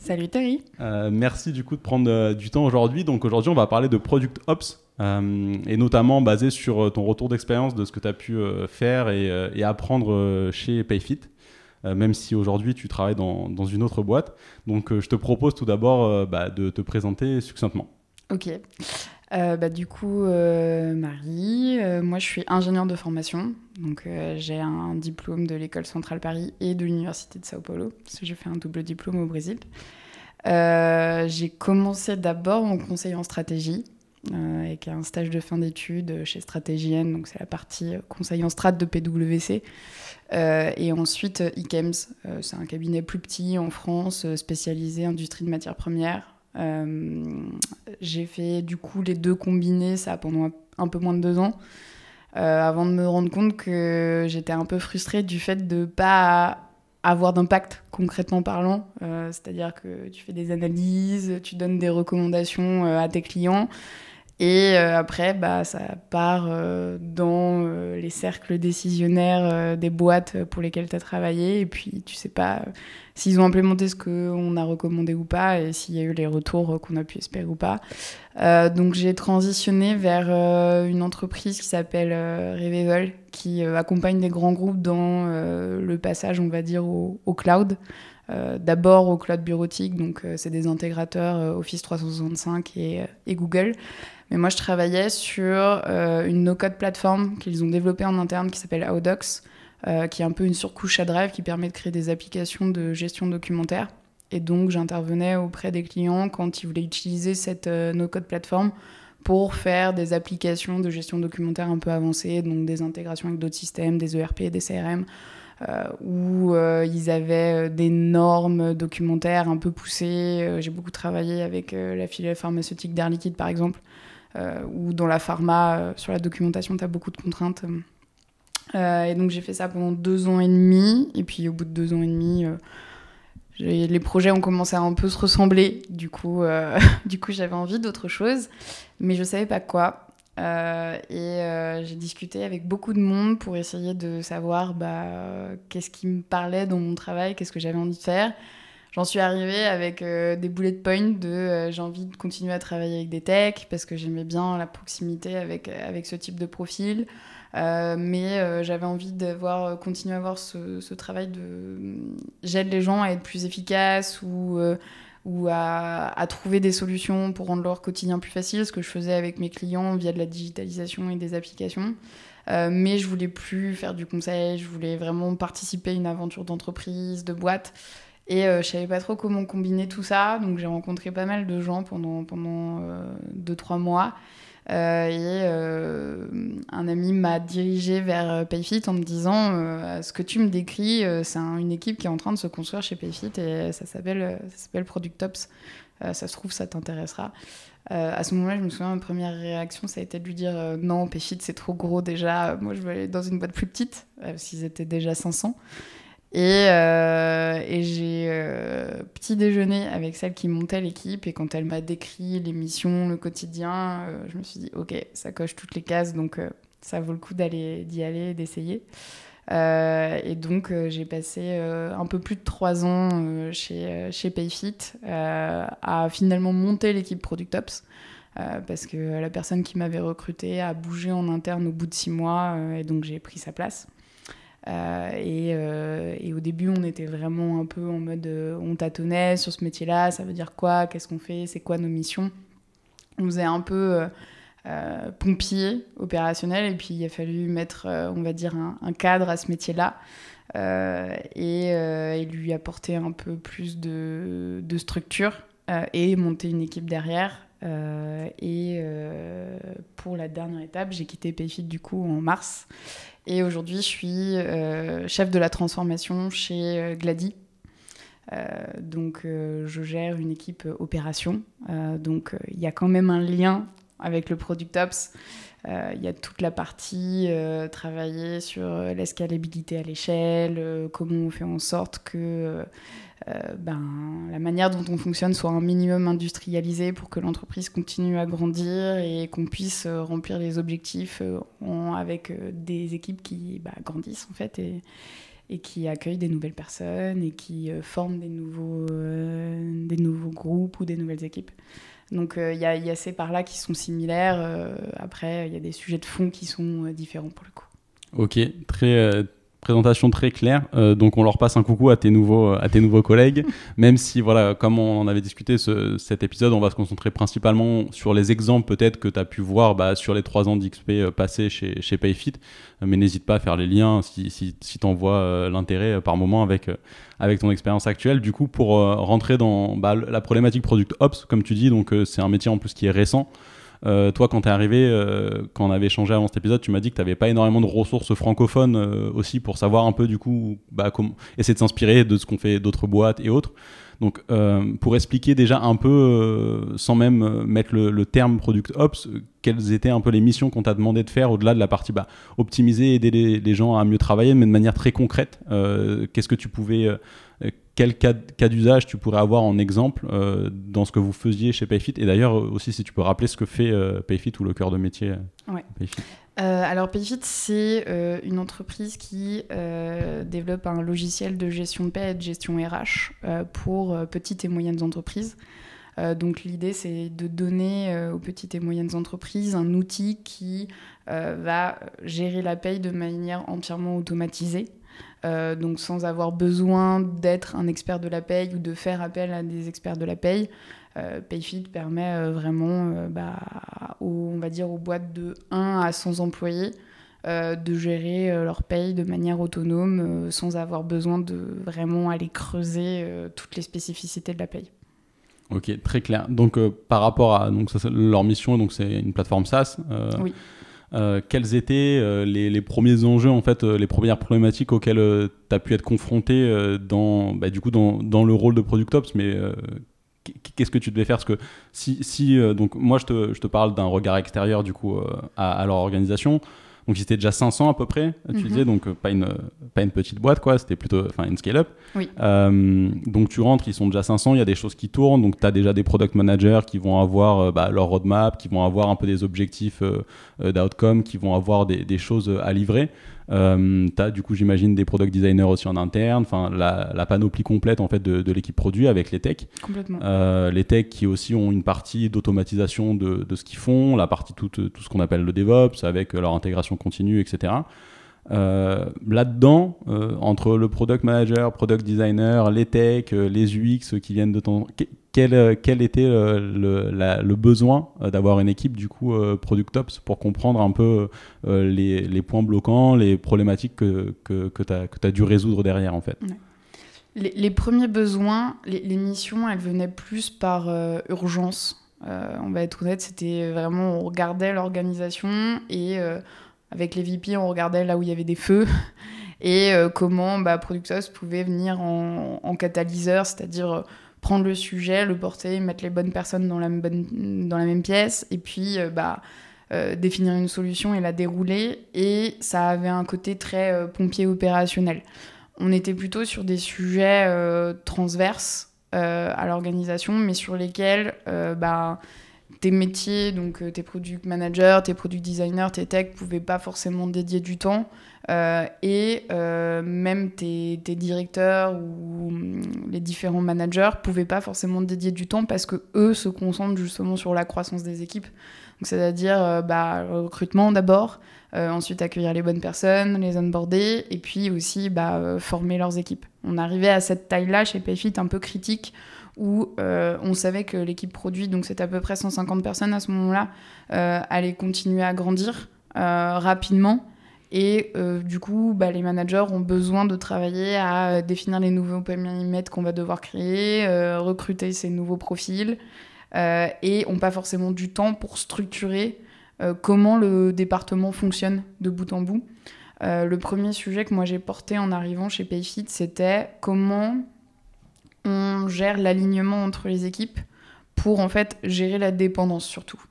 Salut Terry. Euh, merci du coup de prendre euh, du temps aujourd'hui. Donc aujourd'hui, on va parler de Product Ops euh, et notamment basé sur ton retour d'expérience de ce que tu as pu faire et, apprendre chez Payfit, même si aujourd'hui tu travailles dans, une autre boîte. Donc je te propose tout d'abord bah, de te présenter succinctement. Ok. Bah, du coup, Marie, moi je suis ingénieure de formation, donc j'ai un diplôme de l'école centrale Paris et de l'université de Sao Paulo, parce que j'ai fait un double diplôme au Brésil. Euh, j'ai commencé d'abord en conseil en stratégie, euh, avec un stage de fin d'études chez Stratégienne, donc c'est la partie conseil en strat de PwC. Euh, et ensuite, IKEMS, c'est un cabinet plus petit en France, spécialisé industrie de matières premières. J'ai fait du coup les deux combinés, ça pendant un peu moins de deux ans, avant de me rendre compte que j'étais un peu frustrée du fait de pas avoir d'impact concrètement parlant. Euh, c'est-à-dire que tu fais des analyses, tu donnes des recommandations euh, à tes clients. Et euh, après, bah, ça part dans les cercles décisionnaires des boîtes pour lesquelles tu as travaillé. Et puis, tu sais pas s'ils ont implémenté ce qu'on a recommandé ou pas, et s'il y a eu les retours qu'on a pu espérer ou pas. donc, j'ai transitionné vers une entreprise qui s'appelle Revival, qui euh, accompagne des grands groupes dans euh, le passage, on va dire, au, cloud. Euh, d'abord au cloud bureautique, donc c'est des intégrateurs Office 365 et, Google. Mais moi, je travaillais sur une no-code plateforme qu'ils ont développée en interne qui s'appelle Audox, qui est un peu une surcouche à Drive qui permet de créer des applications de gestion documentaire. Et donc, j'intervenais auprès des clients quand ils voulaient utiliser cette no-code plateforme pour faire des applications de gestion documentaire un peu avancées, donc des intégrations avec d'autres systèmes, des ERP, des CRM, euh, où euh, ils avaient euh, des normes documentaires un peu poussées. J'ai beaucoup travaillé avec la filiale pharmaceutique d'Air Liquide, par exemple, où dans la pharma, sur la documentation, tu as beaucoup de contraintes. et donc j'ai fait ça pendant deux ans et demi, et puis au bout de deux ans et demi les projets ont commencé à un peu se ressembler. Du coup, euh, coup j'avais envie d'autre chose, mais je savais pas quoi. Euh, et euh, j'ai discuté avec beaucoup de monde pour essayer de savoir bah, qu'est-ce qui me parlait dans mon travail, qu'est-ce que j'avais envie de faire. J'en suis arrivée avec des bullet points de j'ai envie de continuer à travailler avec des techs parce que j'aimais bien la proximité avec, avec ce type de profil. Euh, mais euh, j'avais envie de voir, euh, continuer à avoir ce, ce travail de j'aide les gens à être plus efficaces ou, ou à, à, trouver des solutions pour rendre leur quotidien plus facile, ce que je faisais avec mes clients via de la digitalisation et des applications. mais je voulais plus faire du conseil, je voulais vraiment participer à une aventure d'entreprise, de boîte. Et je savais pas trop comment combiner tout ça, donc j'ai rencontré pas mal de gens pendant, pendant 2-3 mois. Euh, et euh, un ami m'a dirigé vers euh, Payfit en me disant ce que tu me décris, c'est une équipe qui est en train de se construire chez Payfit et ça s'appelle Product Ops. ça se trouve, ça t'intéressera. à ce moment-là, je me souviens, ma première réaction, ça a été de lui dire non, Payfit, c'est trop gros déjà. Moi, je veux aller dans une boîte plus petite, qu'ils étaient déjà 500. Et, euh, et j'ai euh, petit déjeuner avec celle qui montait l'équipe et quand elle m'a décrit les missions, le quotidien, euh, je me suis dit ok, ça coche toutes les cases donc ça vaut le coup d'aller d'y aller, d'essayer. et donc j'ai passé un peu plus de trois ans chez, chez Payfit à finalement monter l'équipe Product Ops. parce que la personne qui m'avait recruté a bougé en interne au bout de six mois et donc j'ai pris sa place. Euh, euh, et, au début, on était vraiment un peu en mode euh, on tâtonnait sur ce métier-là, ça veut dire quoi, qu'est-ce qu'on fait, c'est quoi nos missions. On faisait un peu pompier opérationnel et puis il a fallu mettre, on va dire, un, cadre à ce métier-là. et, lui apporter un peu plus de, de structure et monter une équipe derrière. et pour la dernière étape, j'ai quitté Payfit du coup en mars et aujourd'hui, je suis euh, chef de la transformation chez euh, Glady. donc, je gère une équipe opération. donc, il y a quand même un lien avec le Product Ops. Il y a toute la partie travailler sur l'escalabilité à l'échelle, comment on fait en sorte que euh, ben, la manière dont on fonctionne soit un minimum industrialisée pour que l'entreprise continue à grandir et qu'on puisse euh, remplir les objectifs euh, avec des équipes qui bah, grandissent en fait et, qui accueillent des nouvelles personnes et qui forment des nouveaux, des nouveaux groupes ou des nouvelles équipes. Donc il y, y, a ces parts-là qui sont similaires. après, il y a des sujets de fond qui sont différents pour le coup. Ok, très, présentation très claire. Euh, donc on leur passe un coucou à tes nouveaux, à tes nouveaux collègues. Même si, voilà, comme on en avait discuté ce, cet épisode, on va se concentrer principalement sur les exemples peut-être que tu as pu voir bah, sur les trois ans d'XP euh, passés chez, chez Payfit. mais n'hésite pas à faire les liens si, si, si tu en vois euh, l'intérêt par moment avec, avec ton expérience actuelle. Du coup, pour rentrer dans bah, la problématique Product Ops, comme tu dis, donc c'est un métier en plus qui est récent. Euh, toi, quand tu es arrivé, euh, quand on avait échangé avant cet épisode, tu m'as dit que tu n'avais pas énormément de ressources francophones euh, aussi pour savoir un peu, du coup, bah, comment, essayer de s'inspirer de ce qu'ont fait d'autres boîtes et autres. Donc, pour expliquer déjà un peu, sans même mettre le, terme Product Ops, quelles étaient un peu les missions qu'on t'a demandé de faire au-delà de la partie bah, optimiser, aider les, gens à mieux travailler, mais de manière très concrète. Qu'est-ce que tu pouvais quel cas, d'usage tu pourrais avoir en exemple euh, dans ce que vous faisiez chez Payfit? Et d'ailleurs, aussi, si tu peux rappeler ce que fait euh, Payfit ou le cœur de métier euh, Payfit. alors, Payfit, c'est une entreprise qui développe un logiciel de gestion de paie et de gestion RH pour petites et moyennes entreprises. donc, l'idée, c'est de donner aux petites et moyennes entreprises un outil qui va gérer la paye de manière entièrement automatisée. Euh, donc sans avoir besoin d'être un expert de la paye ou de faire appel à des experts de la paye. Euh, Payfit permet euh, vraiment, bah, aux, on va dire, aux boîtes de 1 à 100 employés de gérer leur paye de manière autonome sans avoir besoin de vraiment aller creuser toutes les spécificités de la paye. Ok, très clair. Donc par rapport à donc, ça, leur mission, donc c'est une plateforme SaaS. oui. Euh, quels étaient euh, les, premiers enjeux, en fait, euh, les premières problématiques auxquelles tu as pu être confronté dans, bah, du coup, dans, le rôle de Product Ops, mais qu'est-ce que tu devais faire? Parce que si, donc moi je te, parle d'un regard extérieur du coup à, leur organisation, donc ils étaient déjà 500 à peu près, tu mhm. disais, donc pas une, pas une petite boîte, quoi, c'était plutôt une scale-up. Euh, donc tu rentres, ils sont déjà 500, il y a des choses qui tournent, donc tu as déjà des product managers qui vont avoir euh, bah, leur roadmap, qui vont avoir un peu des objectifs euh, d'outcome, qui vont avoir des, des choses à livrer. Euh, tu as du coup, j'imagine, des product designers aussi en interne, enfin la, panoplie complète en fait de, l'équipe produit avec les techs. Complètement. Euh, les techs qui aussi ont une partie d'automatisation de, de, ce qu'ils font, la partie tout, tout ce qu'on appelle le DevOps avec leur intégration continue, etc. Euh, là-dedans, euh, entre le product manager, product designer, les techs, les UX qui viennent de ton quel, euh, quel était euh, le, besoin euh, d'avoir une équipe du coup Product Ops pour comprendre un peu les, les, points bloquants, les problématiques que, que, que tu as, dû résoudre derrière en fait? Les, les, premiers besoins, les, les, missions, elles venaient plus par urgence. on va être honnête, c'était vraiment, on regardait l'organisation et avec les VP, on regardait là où il y avait des feux et comment bah, Product Ops pouvait venir en, catalyseur, c'est-à-dire prendre le sujet, le porter, mettre les bonnes personnes dans la, même pièce, et puis euh, bah, euh, définir une solution et la dérouler. Et ça avait un côté très euh, pompier opérationnel. On était plutôt sur des sujets transverses à l'organisation, mais sur lesquels bah, tes métiers, donc tes product managers, tes product designers, tes techs, pouvaient pas forcément dédier du temps. Euh, et euh, même tes, directeurs ou mm, les différents managers pouvaient pas forcément dédier du temps parce que eux se concentrent justement sur la croissance des équipes. c'est-à-dire euh, bah, le recrutement d'abord, ensuite accueillir les bonnes personnes, les onboarder, et puis aussi bah, former leurs équipes. On arrivait à cette taille-là chez Payfit un peu critique où on savait que l'équipe produit, donc c'est à peu près 150 personnes à ce moment-là, allait continuer à grandir rapidement et euh, du coup, bah, les managers ont besoin de travailler à euh, définir les nouveaux périmètres qu'on va devoir créer, euh, recruter ces nouveaux profils, et n'ont pas forcément du temps pour structurer comment le département fonctionne de bout en bout. le premier sujet que moi j'ai porté en arrivant chez Payfit, c'était comment on gère l'alignement entre les équipes pour en fait gérer la dépendance surtout.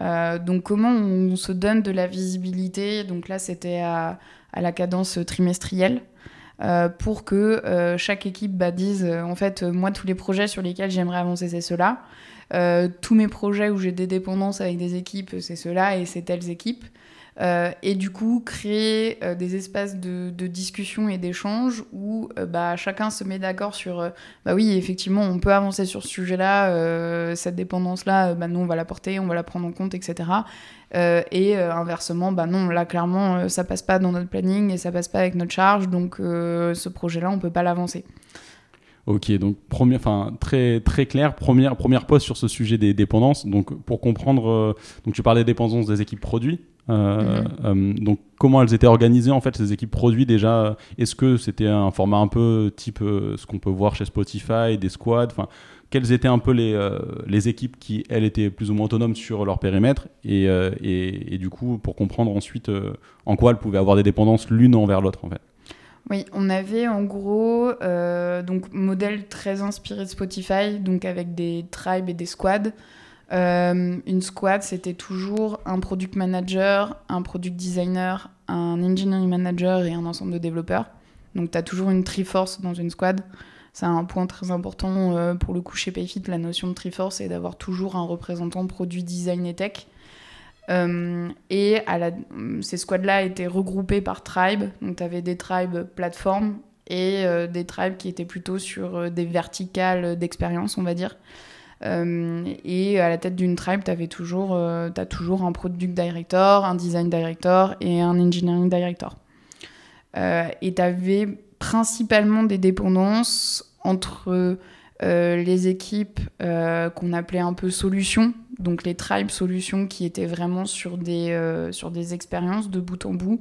Euh, donc comment on se donne de la visibilité? Donc là, c'était à, la cadence trimestrielle. Euh, pour que euh, chaque équipe bah, dise en fait moi tous les projets sur lesquels j'aimerais avancer c'est cela tous mes projets où j'ai des dépendances avec des équipes c'est cela et c'est telles équipes euh, et du coup, créer euh, des espaces de, discussion et d'échange où euh, bah, chacun se met d'accord sur bah oui, effectivement, on peut avancer sur ce sujet-là, cette dépendance-là, bah, nous, on va la porter, on va la prendre en compte, etc. et inversement, bah non, là, clairement, ça passe pas dans notre planning et ça passe pas avec notre charge, donc ce projet-là, on peut pas l'avancer. Ok, donc première, enfin très très clair, première première pause sur ce sujet des dépendances. Donc pour comprendre, donc tu parlais des dépendances des équipes produits. Euh, mhm. euh, donc comment elles étaient organisées en fait ces équipes produits déjà Est-ce que c'était un format un peu type euh, ce qu'on peut voir chez Spotify, des squads Enfin, quelles étaient un peu les, les équipes qui elles étaient plus ou moins autonomes sur leur périmètre et, et, et du coup pour comprendre ensuite en quoi elles pouvaient avoir des dépendances l'une envers l'autre en fait? Oui, on avait en gros donc modèle très inspiré de Spotify, donc avec des tribes et des squads. Euh, une squad, c'était toujours un product manager, un product designer, un engineering manager et un ensemble de développeurs. Donc, tu as toujours une Triforce dans une squad. C'est un point très important euh, pour le coup chez Payfit, la notion de Triforce, et d'avoir toujours un représentant produit design et tech. Euh, et ces squads-là étaient regroupés par tribe. Donc, tu avais des tribes plateformes et des tribes qui étaient plutôt sur des verticales d'expérience, on va dire. Euh, et à la tête d'une tribe, tu toujours, euh, as toujours un product director, un design director et un engineering director. Euh, et tu avais principalement des dépendances entre les équipes qu'on appelait un peu solutions, donc les tribes solutions qui étaient vraiment sur des, sur des expériences de bout en bout,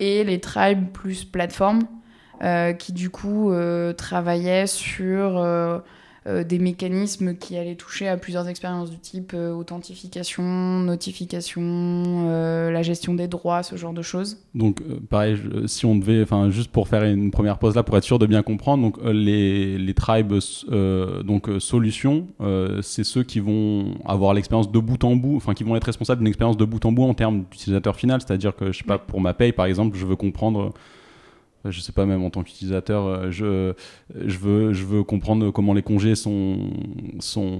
et les tribes plus plateformes qui du coup travaillaient sur euh, des mécanismes qui allaient toucher à plusieurs expériences du type euh, authentification, notification, euh, la gestion des droits, ce genre de choses. Donc pareil, si on devait, enfin juste pour faire une première pause là, pour être sûr de bien comprendre, donc les, les tribes, donc solutions, c'est ceux qui vont avoir l'expérience de bout en bout, enfin qui vont être responsables d'une expérience de bout en bout en termes d'utilisateur final, c'est-à-dire que je sais pas, pour ma paye par exemple, je veux comprendre je sais pas même en tant qu'utilisateur euh, je, je veux je veux comprendre comment les congés sont sont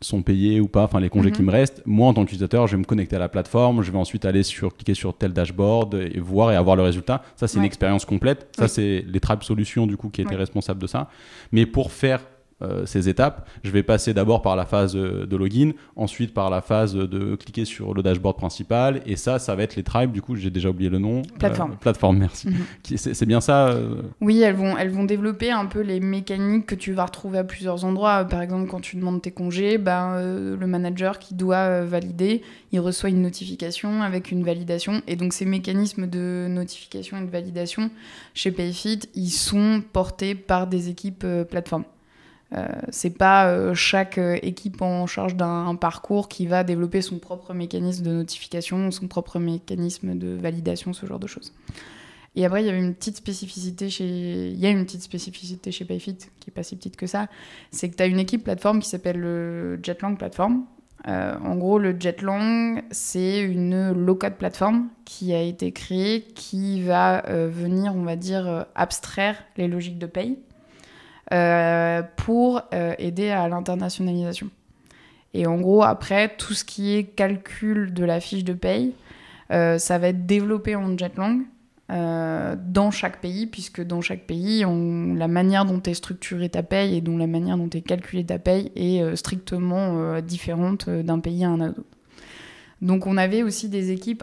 sont payés ou pas enfin les congés qui mhm. me restent. Moi en tant qu'utilisateur je vais me connecter à la plateforme je vais ensuite aller sur cliquer sur tel dashboard et voir et avoir le résultat. Ça c'est une expérience complète. Ça c'est les Tribe Solutions du coup qui étaient responsables de ça. Mais pour faire euh, ces étapes. Je vais passer d'abord par la phase de login, ensuite par la phase de cliquer sur le dashboard principal, et ça, ça va être les tribes. Du coup, j'ai déjà oublié le nom. Plateforme. Euh, plateforme, merci. Mhm. C'est bien ça euh Oui, elles vont, elles vont développer un peu les mécaniques que tu vas retrouver à plusieurs endroits. Par exemple, quand tu demandes tes congés, ben, le manager qui doit valider, il reçoit une notification avec une validation. Et donc, ces mécanismes de notification et de validation chez Payfit, ils sont portés par des équipes plateformes. Euh, c'est pas euh, chaque euh, équipe en charge d'un parcours qui va développer son propre mécanisme de notification, son propre mécanisme de validation, ce genre de choses. Et après, il y une petite spécificité chez, il y a une petite spécificité chez Payfit qui est pas si petite que ça, c'est que tu as une équipe plateforme qui s'appelle le Jetlang Platform. en gros, le Jetlang, c'est une low-code plateforme qui a été créée, qui va venir, on va dire, abstraire les logiques de paye pour euh, aider à l'internationalisation. Et en gros, après, tout ce qui est calcul de la fiche de paye, euh, ça va être développé en Jetlang dans chaque pays, puisque dans chaque pays, la manière dont est structurée ta paye et dont la manière dont est calculée ta paye est strictement différente d'un pays à un autre. Donc on avait aussi des équipes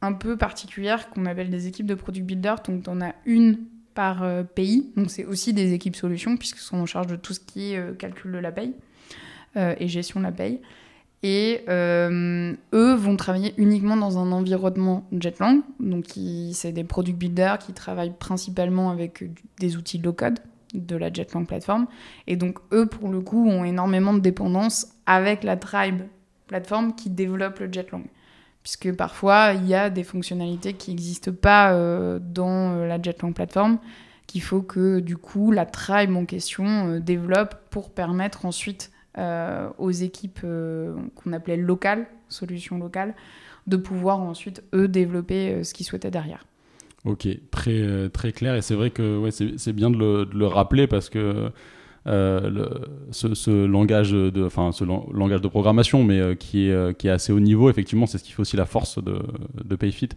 un peu particulières qu'on appelle des équipes de product builder. Donc on a une par euh, pays. Donc c'est aussi des équipes solutions puisqu'ils sont en charge de tout ce qui est euh, calcul de la paye euh, et gestion de la paye. Et eux vont travailler uniquement dans un environnement Jetlang. Donc c'est des product builders qui travaillent principalement avec des outils low-code de la Jetlang plateforme. Et donc eux, pour le coup, ont énormément de dépendance avec la Tribe plateforme qui développe le Jetlang puisque parfois il y a des fonctionnalités qui n'existent pas euh, dans euh, la Jetlang plateforme qu'il faut que du coup la tribe en question développe pour permettre ensuite aux équipes qu'on appelait locales, solutions locales, de pouvoir ensuite eux développer ce qu'ils souhaitaient derrière. Ok, très, très clair. Et c'est vrai que ouais, c'est bien de le, rappeler parce que euh, le, ce, langage de, enfin, ce langage de programmation, mais euh, qui, est, euh, qui est assez haut niveau. Effectivement, c'est ce qui fait aussi la force de, de PayFit.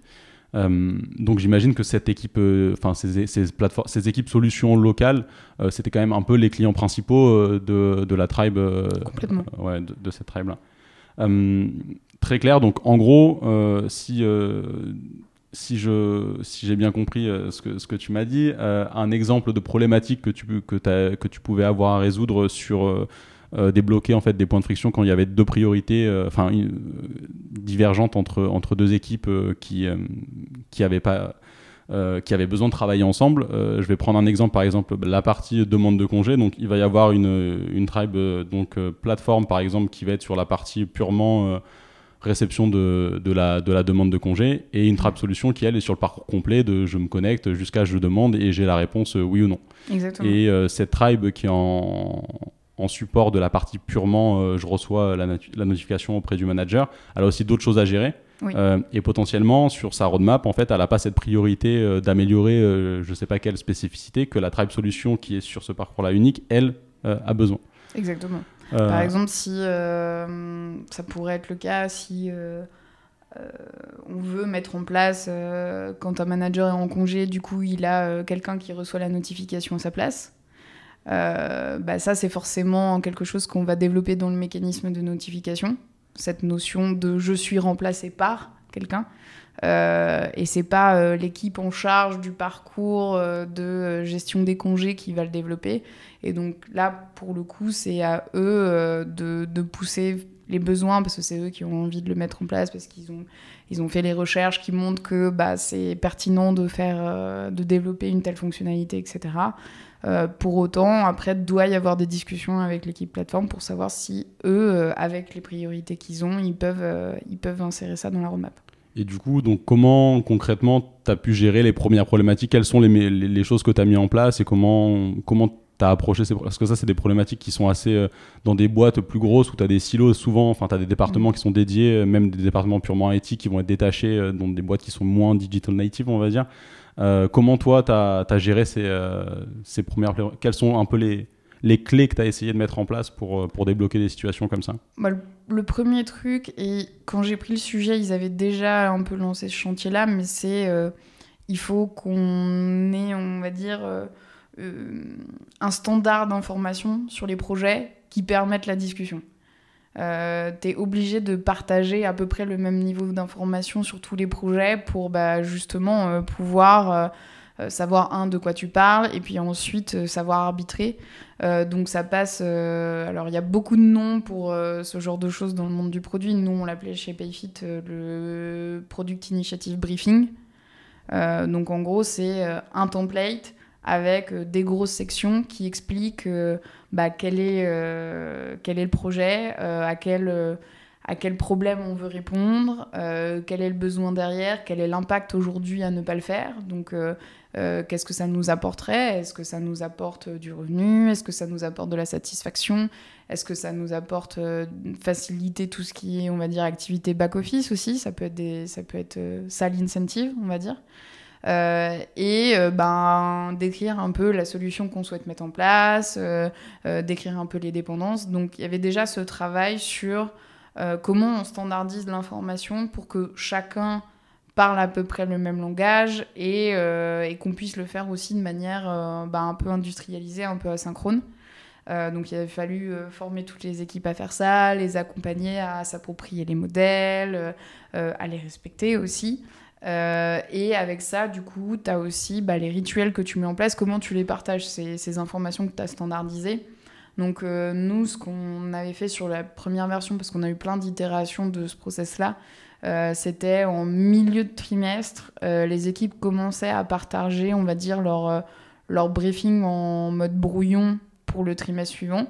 donc j'imagine que cette équipe, enfin ces, ces, plateformes, ces équipes solutions locales, c'était quand même un peu les clients principaux de, de la tribe, ouais, de, de, cette tribe là. très clair. Donc en gros, si si je si j'ai bien compris euh, ce, que, ce que tu m'as dit, euh, un exemple de problématique que tu, que, que tu pouvais avoir à résoudre sur euh, débloquer en fait des points de friction quand il y avait deux priorités enfin divergentes entre, entre deux équipes qui qui avaient pas qui avaient besoin de travailler ensemble. je vais prendre un exemple, par exemple, la partie demande de congé. Donc, il va y avoir une, une tribe, donc plateforme, par exemple, qui va être sur la partie purement réception de, de, la, de la demande de congé et une trap solution qui elle est sur le parcours complet de je me connecte jusqu'à je demande et j'ai la réponse euh, oui ou non. Exactement. Et euh, cette tribe qui est en, en, support de la partie purement euh, je reçois la, la, notification auprès du manager, elle a aussi d'autres choses à gérer. et potentiellement sur sa roadmap en fait elle n'a pas cette priorité d'améliorer je sais pas quelle spécificité que la tribe solution qui est sur ce parcours là unique elle a besoin. Exactement. Euh, Par exemple, si euh, ça pourrait être le cas si euh, on veut mettre en place, quand un manager est en congé, du coup, il a quelqu'un qui reçoit la notification à sa place. bah ça, c'est forcément quelque chose qu'on va développer dans le mécanisme de notification. Cette notion de je suis remplacé par quelqu'un. Euh, et c'est pas euh, l'équipe en charge du parcours euh, de gestion des congés qui va le développer. Et donc là, pour le coup, c'est à eux de, de, pousser les besoins parce que c'est eux qui ont envie de le mettre en place parce qu'ils ont ils ont fait les recherches qui montrent que bah, c'est pertinent de faire de développer une telle fonctionnalité, etc. pour autant, après, doit y avoir des discussions avec l'équipe plateforme pour savoir si eux, avec les priorités qu'ils ont, ils peuvent, ils peuvent insérer ça dans la roadmap. Et du coup, donc comment concrètement tu as pu gérer les premières problématiques? Quelles sont les, les, choses que tu as mis en place et comment comment tu as approché ces Parce que ça, c'est des problématiques qui sont assez euh, dans des boîtes plus grosses où tu as des silos souvent, enfin tu as des départements mm. qui sont dédiés, euh, même des départements purement IT qui vont être détachés euh, dans des boîtes qui sont moins digital native, on va dire. comment toi, tu as, as, géré ces, ces premières... Quelles sont un peu les, les clés que tu as essayé de mettre en place pour, euh, pour débloquer des situations comme ça bah, le, premier truc, et quand j'ai pris le sujet, ils avaient déjà un peu lancé ce chantier-là, mais c'est euh, il faut qu'on ait, on va dire, euh, un standard d'information sur les projets qui permettent la discussion. Euh, tu es obligé de partager à peu près le même niveau d'information sur tous les projets pour bah, justement pouvoir euh, savoir un de quoi tu parles et puis ensuite euh, savoir arbitrer. Euh, donc ça passe. alors il y a beaucoup de noms pour ce genre de choses dans le monde du produit. Nous on l'appelait chez Payfit le Product Initiative Briefing. donc en gros c'est un template avec des grosses sections qui expliquent bah, quel, est, quel est le projet, à quel à quel problème on veut répondre, quel est le besoin derrière, quel est l'impact aujourd'hui à ne pas le faire. Donc, euh, qu'est-ce que ça nous apporterait? Est-ce que ça nous apporte du revenu? Est-ce que ça nous apporte de la satisfaction? Est-ce que ça nous apporte euh, faciliter tout ce qui est, on va dire, activité back-office aussi? Ça peut être, ça peut euh, incentive, on va dire. et ben, décrire un peu la solution qu'on souhaite mettre en place, décrire un peu les dépendances. Donc il y avait déjà ce travail sur comment on standardise l'information pour que chacun parle à peu près le même langage et, euh, et qu'on puisse le faire aussi de manière euh, bah, un peu industrialisée, un peu asynchrone. Euh, donc il a fallu former toutes les équipes à faire ça, les accompagner à s'approprier les modèles, à les respecter aussi. et avec ça, du coup, tu as aussi bah, les rituels que tu mets en place, comment tu les partages, ces, ces informations que tu as standardisées? Donc nous, ce qu'on avait fait sur la première version, parce qu'on a eu plein d'itérations de ce process-là, euh, c'était en milieu de trimestre. Euh, les équipes commençaient à partager, on va dire, leur, euh, leur briefing en mode brouillon pour le trimestre suivant.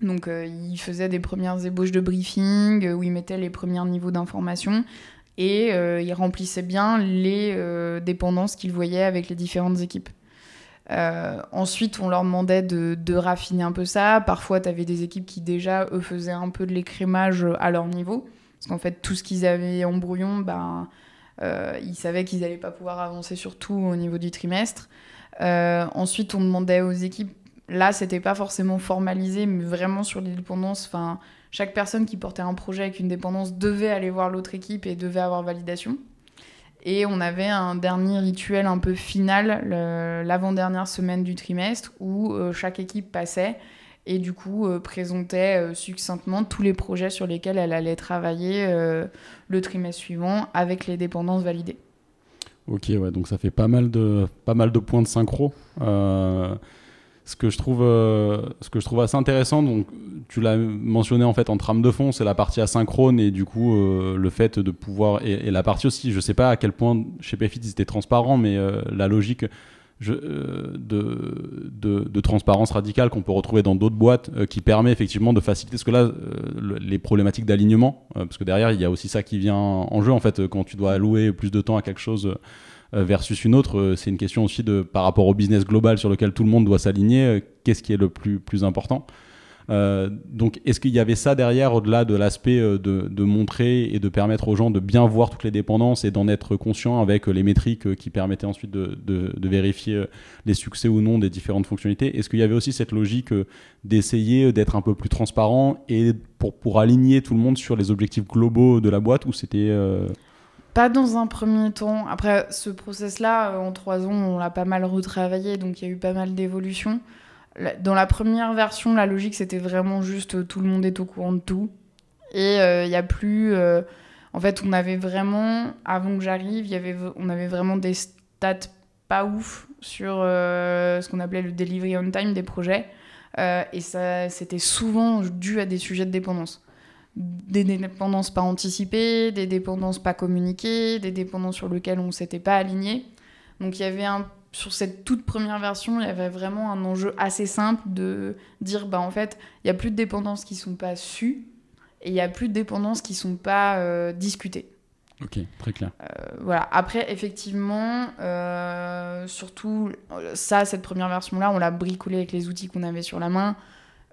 Donc, ils faisaient des premières ébauches de briefing où ils mettaient les premiers niveaux d'information et ils remplissaient bien les dépendances qu'ils voyaient avec les différentes équipes. ensuite, on leur demandait de, de, raffiner un peu ça. Parfois, tu avais des équipes qui déjà, eux, faisaient un peu de l'écrémage à leur niveau. Parce qu'en fait, tout ce qu'ils avaient en brouillon, ben, ils savaient qu'ils n'allaient pas pouvoir avancer sur tout au niveau du trimestre. ensuite, on demandait aux équipes Là, c'était pas forcément formalisé, mais vraiment sur les dépendances. Enfin, chaque personne qui portait un projet avec une dépendance devait aller voir l'autre équipe et devait avoir validation. Et on avait un dernier rituel un peu final, l'avant-dernière semaine du trimestre, où euh, chaque équipe passait et du coup euh, présentait euh, succinctement tous les projets sur lesquels elle allait travailler le trimestre suivant avec les dépendances validées. Ok, ouais, donc ça fait pas mal de, pas mal de points de synchro ce que je trouve euh, ce que je trouve assez intéressant donc tu l'as mentionné en fait en trame de fond c'est la partie asynchrone et du coup euh, le fait de pouvoir et, la partie aussi je sais pas à quel point chez PFIT ils étaient transparents mais euh, la logique je, de, de, transparence radicale qu'on peut retrouver dans d'autres boîtes qui permet effectivement de faciliter ce que là les problématiques d'alignement parce que derrière il y a aussi ça qui vient en jeu en fait quand tu dois allouer plus de temps à quelque chose euh, versus une autre. Euh, c'est une question aussi de par rapport au business global sur lequel tout le monde doit s'aligner. Euh, qu'est-ce qui est le plus, plus important? Donc, est-ce qu'il y avait ça derrière, au-delà de l'aspect de, de, montrer et de permettre aux gens de bien voir toutes les dépendances et d'en être conscient avec les métriques qui permettaient ensuite de, vérifier les succès ou non des différentes fonctionnalités? Est-ce qu'il y avait aussi cette logique d'essayer d'être un peu plus transparent et pour, aligner tout le monde sur les objectifs globaux de la boîte ou c'était pas dans un premier temps. Après, ce process-là, euh, en trois ans, on l'a pas mal retravaillé, donc il y a eu pas mal d'évolutions. Dans la première version, la logique, c'était vraiment juste euh, tout le monde est au courant de tout. Et euh, il n'y a plus. en fait, on avait vraiment, avant que j'arrive, on avait vraiment des stats pas ouf sur ce qu'on appelait le delivery on time des projets. et ça, c'était souvent dû à des sujets de dépendance des dépendances pas anticipées, des dépendances pas communiquées, des dépendances sur lesquelles on ne s'était pas aligné. Donc il y avait un sur cette toute première version, il y avait vraiment un enjeu assez simple de dire bah en fait, il y a plus de dépendances qui sont pas sues et il y a plus de dépendances qui sont pas euh, discutées. Ok, très clair. Euh, voilà. Après, effectivement, euh, surtout ça, cette première version-là, on l'a bricolé avec les outils qu'on avait sur la main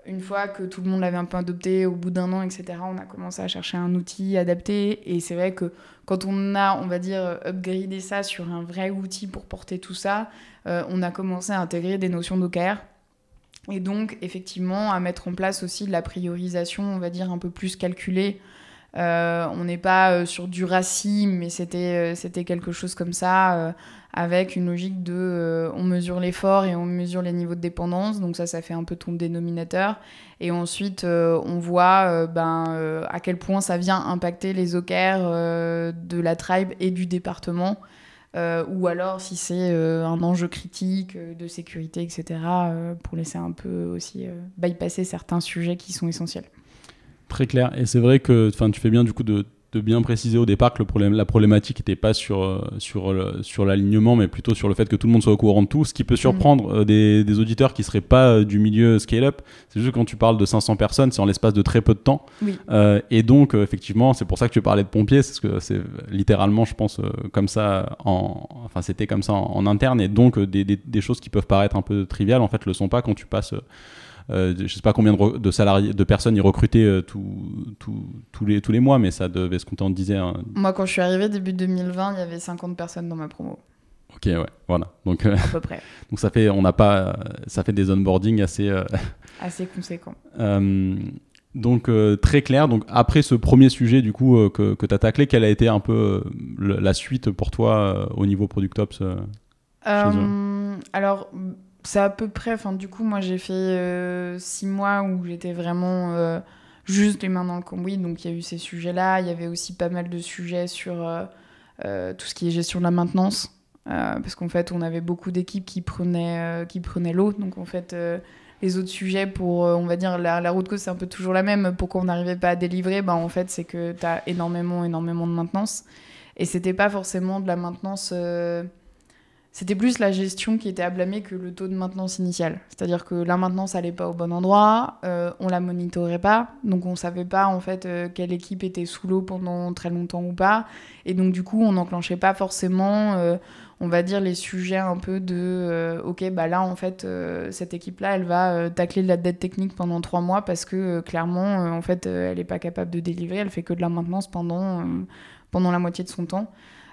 une fois que tout le monde l'avait un peu adopté, au bout d'un an, etc., on a commencé à chercher un outil adapté. Et c'est vrai que quand on a, on va dire, upgradé ça sur un vrai outil pour porter tout ça, euh, on a commencé à intégrer des notions d'OKR. Et donc, effectivement, à mettre en place aussi de la priorisation, on va dire, un peu plus calculée. Euh, on n'est pas euh, sur du racine, mais c'était, c'était quelque chose comme ça avec une logique de euh, on mesure l'effort et on mesure les niveaux de dépendance. Donc ça, ça fait un peu ton dénominateur. Et ensuite, euh, on voit euh, ben, à quel point ça vient impacter les OKR de la tribe et du département. ou alors si c'est un enjeu critique de sécurité, etc., pour laisser un peu aussi bypasser certains sujets qui sont essentiels. Très clair. Et c'est vrai que tu fais bien du coup de de bien préciser au départ que le problème, la problématique n'était pas sur, euh, sur, sur l'alignement, mais plutôt sur le fait que tout le monde soit au courant de tout. Ce qui peut surprendre mm. euh, des, des, auditeurs qui ne seraient pas euh, du milieu scale-up, c'est juste que quand tu parles de 500 personnes, c'est en l'espace de très peu de temps. et donc, effectivement, c'est pour ça que tu parlais de pompiers, c'est que c'est littéralement, je pense, comme ça, en, enfin, c'était comme ça en, interne. Et donc, des, des, des, choses qui peuvent paraître un peu triviales, en fait, le sont pas quand tu passes euh, je sais pas combien de, salariés, de personnes ils recrutaient euh, tous les, tous les mois, mais ça devait se compter en dizaines. Hein. Moi, quand je suis arrivée début 2020, il y avait 50 personnes dans ma promo. Ok, ouais, voilà. Donc, euh, à peu près. donc ça fait, on n'a pas, ça fait des onboarding assez. assez conséquents. Donc très clair. Donc après ce premier sujet du coup que, que tu as taclé, quelle a été un peu la suite pour toi au niveau Product Ops Alors c'est à peu près. Enfin, du coup, moi, j'ai fait euh, six mois où j'étais vraiment euh, juste les mains dans le cambouis. Donc, il y a eu ces sujets-là. Il y avait aussi pas mal de sujets sur euh, tout ce qui est gestion de la maintenance. parce qu'en fait, on avait beaucoup d'équipes qui prenaient, qui prenaient l'eau. Donc, en fait, les autres sujets pour, on va dire, la, la route cause, c'est un peu toujours la même. Pourquoi on n'arrivait pas à délivrer? Ben, En fait, c'est que tu as énormément, énormément de maintenance. Et c'était pas forcément de la maintenance c'était plus la gestion qui était à blâmer que le taux de maintenance initial. C'est-à-dire que la maintenance n'allait pas au bon endroit, euh, on la monitorait pas, donc on savait pas en fait euh, quelle équipe était sous l'eau pendant très longtemps ou pas, et donc du coup on n'enclenchait pas forcément, euh, on va dire, les sujets un peu de ok, bah là, en fait, cette équipe-là, elle va tacler de la dette technique pendant trois mois parce que clairement, en fait, elle n'est pas capable de délivrer, elle fait que de la maintenance pendant, pendant la moitié de son temps.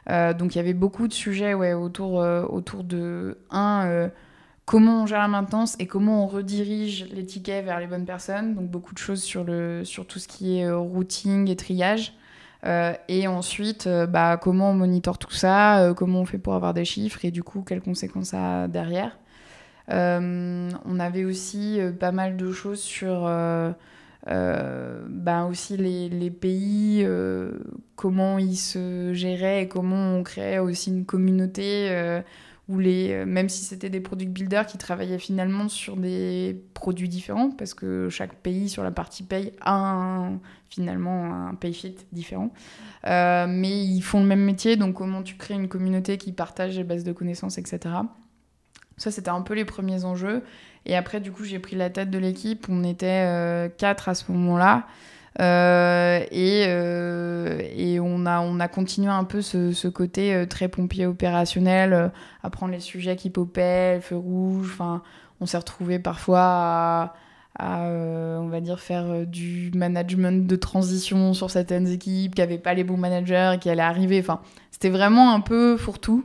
Donc il y avait beaucoup de sujets ouais, autour, autour de un comment on gère la maintenance et comment on redirige les tickets vers les bonnes personnes. Donc beaucoup de choses sur, le, sur tout ce qui est routing et triage. Euh, et ensuite, euh, bah, comment on monitore tout ça, euh, comment on fait pour avoir des chiffres et du coup, quelles conséquences ça a derrière. on avait aussi pas mal de choses sur bah, aussi les, les pays, comment ils se géraient et comment on créait aussi une communauté où les, même si c'était des product builders qui travaillaient finalement sur des produits différents, parce que chaque pays sur la partie paye a un, finalement un pay fit différent. Euh, mais ils font le même métier, donc comment tu crées une communauté qui partage les bases de connaissances, etc. Ça, c'était un peu les premiers enjeux. Et après, du coup, j'ai pris la tête de l'équipe. On était euh, quatre à ce moment-là. Euh, et, et on, a, on a continué un peu ce, côté très pompier opérationnel, à prendre les sujets qui popaient, feu rouge. Enfin, on s'est retrouvé parfois à euh, on va dire, faire euh, du management de transition sur certaines équipes qui n'avaient pas les bons managers et qui allaient arriver. Enfin, c'était vraiment un peu fourre-tout.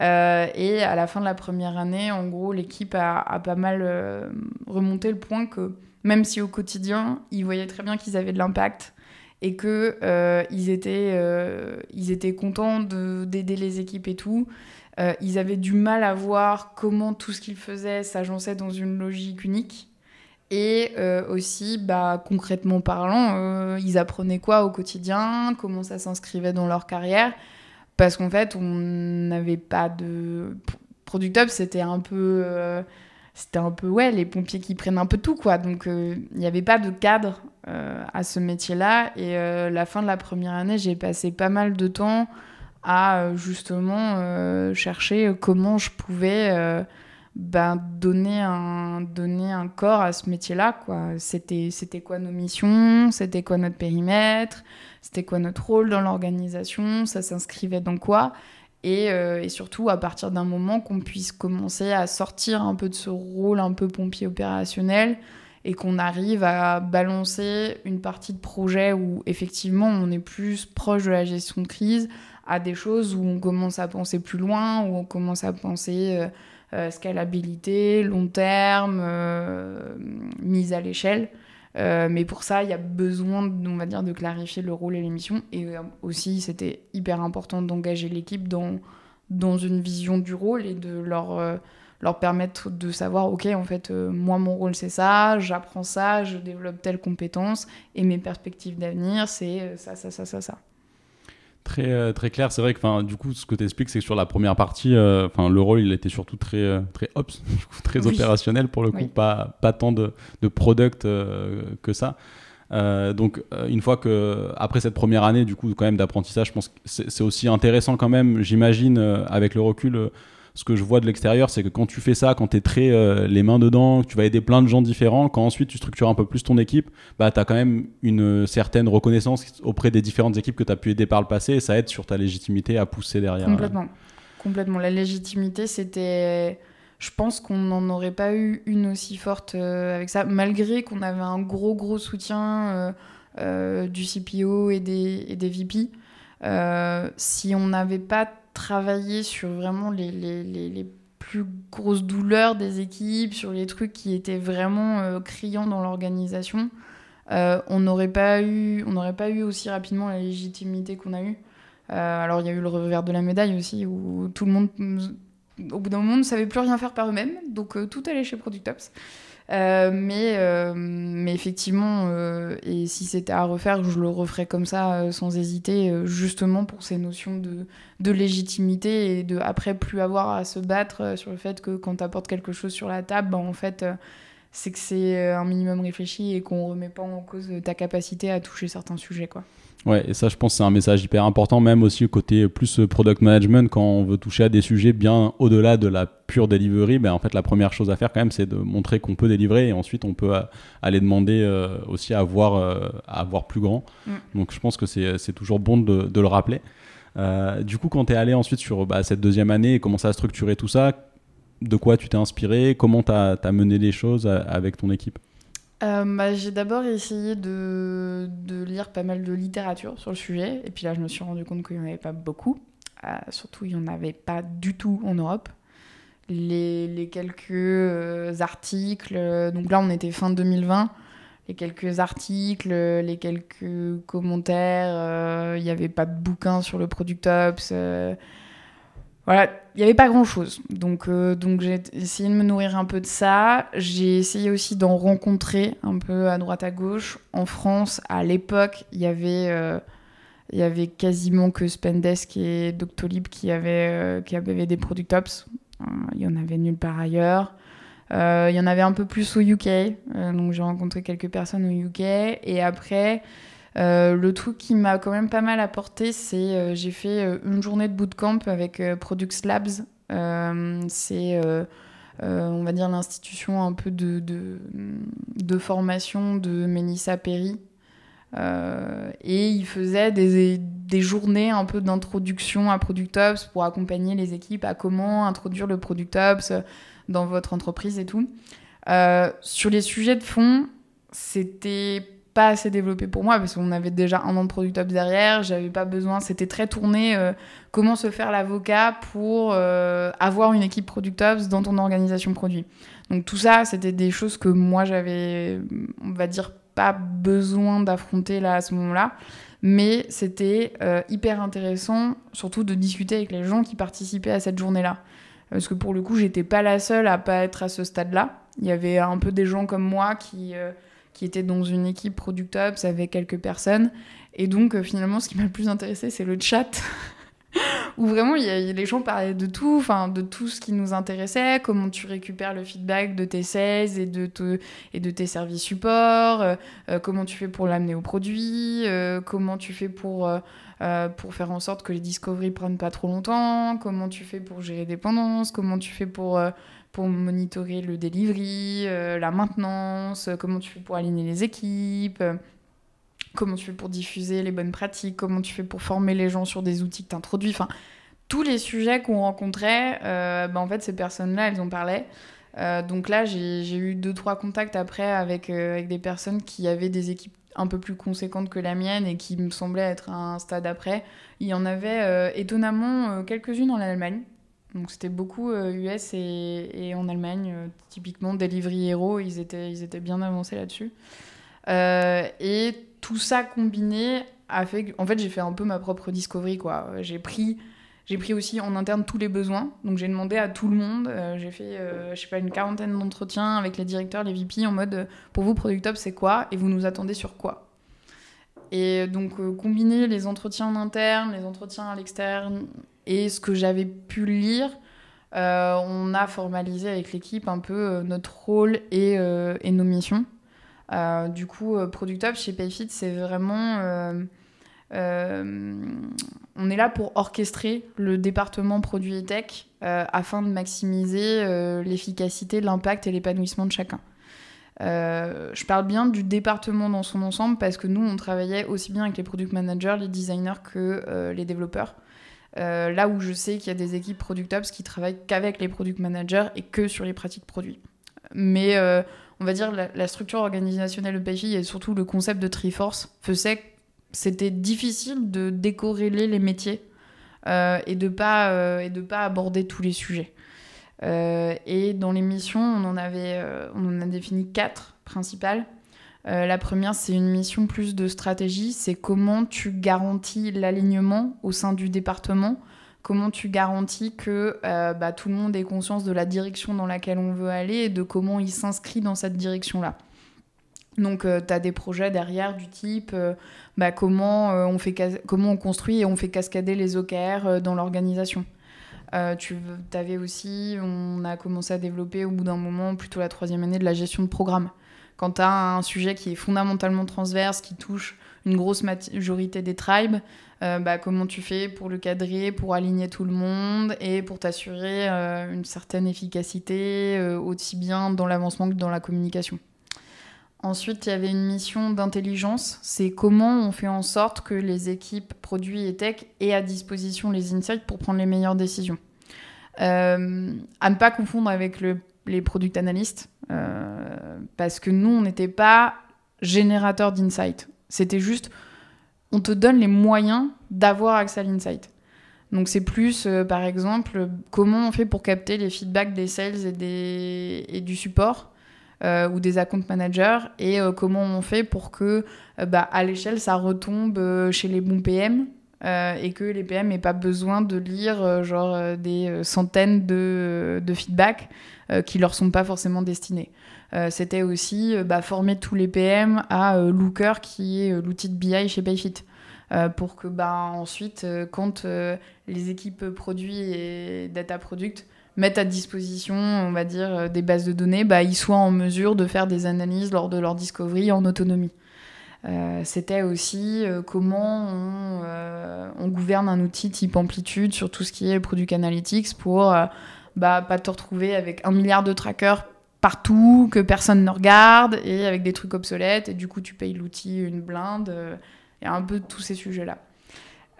Euh, et à la fin de la première année, en gros, l'équipe a, pas mal remonté le point que même si au quotidien, ils voyaient très bien qu'ils avaient de l'impact et que ils étaient, ils étaient contents d'aider les équipes et tout, ils avaient du mal à voir comment tout ce qu'ils faisaient s'agençait dans une logique unique. Et euh, aussi, bah, concrètement parlant, euh, ils apprenaient quoi au quotidien, comment ça s'inscrivait dans leur carrière? Parce qu'en fait, on n'avait pas de. Product Up, c'était un peu. Euh, c'était un peu, ouais, les pompiers qui prennent un peu tout, quoi. Donc, il n'y avait pas de cadre à ce métier-là. Et la fin de la première année, j'ai passé pas mal de temps à justement chercher comment je pouvais ben, donner, un, donner un corps à ce métier-là. C'était, c'était quoi nos missions, c'était quoi notre périmètre, c'était quoi notre rôle dans l'organisation, ça s'inscrivait dans quoi? Et, euh, et, surtout, à partir d'un moment, qu'on puisse commencer à sortir un peu de ce rôle un peu pompier opérationnel et qu'on arrive à balancer une partie de projet où effectivement on est plus proche de la gestion de crise à des choses où on commence à penser plus loin, où on commence à penser... Euh, scalabilité, long terme, euh, mise à l'échelle. Euh, mais pour ça, il y a besoin, on va dire, de clarifier le rôle et les missions. Et aussi, c'était hyper important d'engager l'équipe dans, dans une vision du rôle et de leur, leur permettre de savoir, OK, en fait, moi, mon rôle, c'est ça, j'apprends ça, je développe telle compétence, et mes perspectives d'avenir, c'est ça, ça, ça, ça, ça. Très, euh, très clair. C'est vrai que du coup, ce que tu expliques, c'est que sur la première partie, euh, enfin le rôle, il était surtout très, euh, très ops, très opérationnel pour le coup, pas, pas tant de, de product que ça. donc, une fois que, après cette première année, du coup, quand même d'apprentissage, je pense que c'est aussi intéressant quand même, j'imagine, avec le recul ce que je vois de l'extérieur, c'est que quand tu fais ça, quand tu es très euh, les mains dedans, que tu vas aider plein de gens différents, quand ensuite tu structures un peu plus ton équipe, bah, tu as quand même une certaine reconnaissance auprès des différentes équipes que tu as pu aider par le passé et ça aide sur ta légitimité à pousser derrière. Complètement. Complètement. La légitimité, c'était. Je pense qu'on n'en aurait pas eu une aussi forte euh, avec ça, malgré qu'on avait un gros, gros soutien euh, du CPO et des, et des VP. si on n'avait pas travailler sur vraiment les, les, les, plus grosses douleurs des équipes, sur les trucs qui étaient vraiment euh, criants dans l'organisation, euh, on n'aurait pas eu, on n'aurait pas eu aussi rapidement la légitimité qu'on a eue. Euh, alors il y a eu le revers de la médaille aussi, où tout le monde, au bout d'un moment, ne savait plus rien faire par eux-mêmes, donc tout allait chez Productops. Euh, mais, euh, mais effectivement, euh, et si c'était à refaire, je le referais comme ça, sans hésiter, justement pour ces notions de, légitimité et de après plus avoir à se battre sur le fait que quand tu apportes quelque chose sur la table, ben, en fait, c'est que c'est un minimum réfléchi et qu'on remet pas en cause ta capacité à toucher certains sujets. quoi. Ouais, et ça, je pense, c'est un message hyper important, même aussi côté plus product management, quand on veut toucher à des sujets bien au-delà de la pure delivery. Ben, en fait, la première chose à faire, quand même, c'est de montrer qu'on peut délivrer et ensuite, on peut euh, aller demander euh, aussi à voir, euh, à voir plus grand. Mm. Donc, je pense que c'est toujours bon de, de le rappeler. du coup, quand tu es allé ensuite sur bah, cette deuxième année et commencé à structurer tout ça, de quoi tu t'es inspiré Comment tu as, mené les choses avec ton équipe? Bah, J'ai d'abord essayé de, lire pas mal de littérature sur le sujet. Et puis là, je me suis rendu compte qu'il n'y en avait pas beaucoup. surtout, il n'y en avait pas du tout en Europe les, quelques euh, articles. Euh, donc là, on était fin 2020. Les quelques articles, les quelques commentaires. Euh, il n'y avait pas de bouquin sur le Product Ops. Voilà, il n'y avait pas grand-chose. Donc, donc j'ai essayé de me nourrir un peu de ça. J'ai essayé aussi d'en rencontrer un peu à droite à gauche. En France, à l'époque, il y avait il y avait quasiment que Spendesk et Doctolib qui avaient, qui avaient des Product Ops. Euh, il y en avait nulle part ailleurs. Euh, il y en avait un peu plus au UK, euh, donc j'ai rencontré quelques personnes au UK. Et après, le truc qui m'a quand même pas mal apporté, c'est j'ai fait une journée de bootcamp avec Product Labs. c'est, on va dire, l'institution un peu de, de, formation de Mélissa Perry, euh, et il faisait des, des, journées un peu d'introduction à Product Ops pour accompagner les équipes à comment introduire le Product Ops dans votre entreprise et tout. Euh, sur les sujets de fond, c'était pas assez développé pour moi parce qu'on avait déjà un an de Product Ops derrière, j'avais pas besoin, c'était très tourné euh, comment se faire l'avocat pour avoir une équipe Product Ops dans ton organisation produit. Donc tout ça, c'était des choses que moi j'avais, on va dire, pas besoin d'affronter là à ce moment-là. Mais c'était euh, hyper intéressant, surtout de discuter avec les gens qui participaient à cette journée-là. Parce que pour le coup, j'étais pas la seule à pas être à ce stade-là. Il y avait un peu des gens comme moi qui, euh, qui étaient dans une équipe Product Ops avec quelques personnes. Et donc, euh, finalement, ce qui m'a le plus intéressé, c'est le chat. où vraiment y a, les gens parlaient de tout, enfin de tout ce qui nous intéressait, comment tu récupères le feedback de tes sales et de, tes services support, euh, euh, comment tu fais pour l'amener au produit, comment tu fais pour, pour faire en sorte que les discoveries prennent pas trop longtemps, comment tu fais pour gérer dépendance, comment tu fais pour pour monitorer le delivery, la maintenance, comment tu fais pour aligner les équipes, comment tu fais pour diffuser les bonnes pratiques, comment tu fais pour former les gens sur des outils que tu introduis. Enfin, tous les sujets qu'on rencontrait, euh, bah, en fait, ces personnes-là, elles en parlaient. Euh, donc là, j'ai eu deux, trois contacts après avec, euh, avec des personnes qui avaient des équipes un peu plus conséquentes que la mienne et qui me semblaient être à un stade après. Il y en avait étonnamment quelques-unes en Allemagne. Donc c'était beaucoup US et, et, en Allemagne. typiquement, Delivery Hero, ils étaient, ils étaient bien avancés là-dessus. et tout ça combiné a fait que, en fait, j'ai fait un peu ma propre discovery, quoi. J'ai pris, j'ai pris aussi en interne tous les besoins. Donc, j'ai demandé à tout le monde. Euh, j'ai fait, euh, je sais pas, une quarantaine d'entretiens avec les directeurs, les VP, en mode, pour vous, Product Up, c'est quoi Et vous nous attendez sur quoi? Et donc, euh, combiner les entretiens en interne, les entretiens à l'externe et ce que j'avais pu lire, on a formalisé avec l'équipe un peu notre rôle et, et nos missions. Euh, du coup, euh, Product Up chez Payfit, c'est vraiment. Euh, on est là pour orchestrer le département produit et tech afin de maximiser l'efficacité, l'impact et l'épanouissement de chacun. je parle bien du département dans son ensemble parce que nous, on travaillait aussi bien avec les product managers, les designers que les développeurs. Là où je sais qu'il y a des équipes Product Ops qui travaillent qu'avec les product managers et que sur les pratiques produits. Mais on va dire, la, structure organisationnelle de PJ et surtout le concept de Triforce faisait que c'était difficile de décorréler les métiers euh, et de pas euh, et de pas aborder tous les sujets. Euh, et dans les missions, on en avait, on en a défini quatre principales. La première, c'est une mission plus de stratégie, c'est comment tu garantis l'alignement au sein du département comment tu garantis que euh, bah, tout le monde ait conscience de la direction dans laquelle on veut aller et de comment il s'inscrit dans cette direction-là. Donc, euh, tu as des projets derrière du type euh, bah, comment, on fait comment on construit et on fait cascader les OKR dans l'organisation. tu avais aussi, on a commencé à développer au bout d'un moment, plutôt la troisième année, de la gestion de programme. Quand tu as un sujet qui est fondamentalement transverse, qui touche une grosse majorité des tribes, euh, bah, comment tu fais pour le cadrer, pour aligner tout le monde et pour t'assurer euh, une certaine efficacité euh, aussi bien dans l'avancement que dans la communication. Ensuite, il y avait une mission d'intelligence. C'est comment on fait en sorte que les équipes produits et tech aient à disposition les insights pour prendre les meilleures décisions. À ne pas confondre avec les product analystes, euh, parce que nous, on n'était pas générateur d'insights. C'était juste, on te donne les moyens d'avoir accès à l'insight. Donc c'est plus, euh, par exemple, comment on fait pour capter les feedbacks des sales et, des, du support euh, ou des account managers et comment on fait pour que bah, à l'échelle ça retombe chez les bons PM et que les PM n'aient pas besoin de lire genre des centaines de, feedbacks qui leur sont pas forcément destinés. C'était aussi bah, former tous les PM à Looker qui est l'outil de BI chez Payfit. pour que bah, ensuite, quand les équipes produits et data product mettent à disposition, on va dire, euh, des bases de données, bah, ils soient en mesure de faire des analyses lors de leur discovery en autonomie. Euh, c'était aussi euh, comment on, gouverne un outil type Amplitude sur tout ce qui est Product Analytics pour bah, pas te retrouver avec un milliard de trackers partout, que personne ne regarde, et avec des trucs obsolètes, et du coup tu payes l'outil une blinde. A un peu tous ces sujets-là.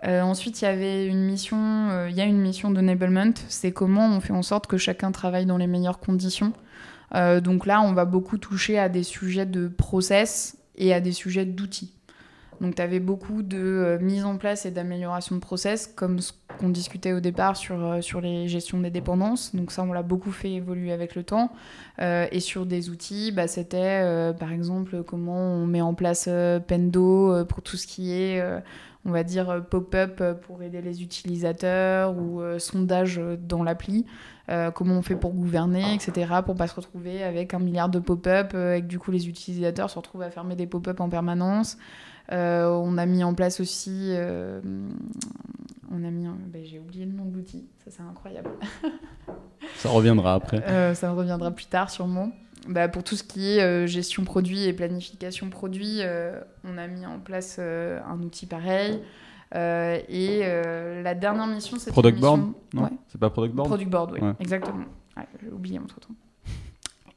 Euh, ensuite, il y avait une mission, euh, il y a une mission d'enablement, c'est comment on fait en sorte que chacun travaille dans les meilleures conditions. Euh, donc là, on va beaucoup toucher à des sujets de process et à des sujets d'outils. Donc tu avais beaucoup de mise en place et d'amélioration de process, comme ce qu'on discutait au départ sur, sur les gestions des dépendances. Donc ça, on l'a beaucoup fait évoluer avec le temps. et sur des outils, bah, c'était par exemple comment on met en place Pendo pour tout ce qui est on va dire euh, pop-up euh, pour aider les utilisateurs ou euh, sondage dans l'appli, comment on fait pour gouverner, etc., pour pas se retrouver avec un milliard de pop-up et que du coup les utilisateurs se retrouvent à fermer des pop-up en permanence. on a mis en place aussi, on a mis, ben, j'ai oublié le nom de l'outil, ça c'est incroyable. ça reviendra après. ça reviendra plus tard sûrement. Bah, pour tout ce qui est euh, gestion produit et planification produit, euh, on a mis en place euh, un outil pareil. et la dernière mission, c'est Product Board Non, c'est pas Product Board Product Board, oui, exactement. J'ai oublié entre temps.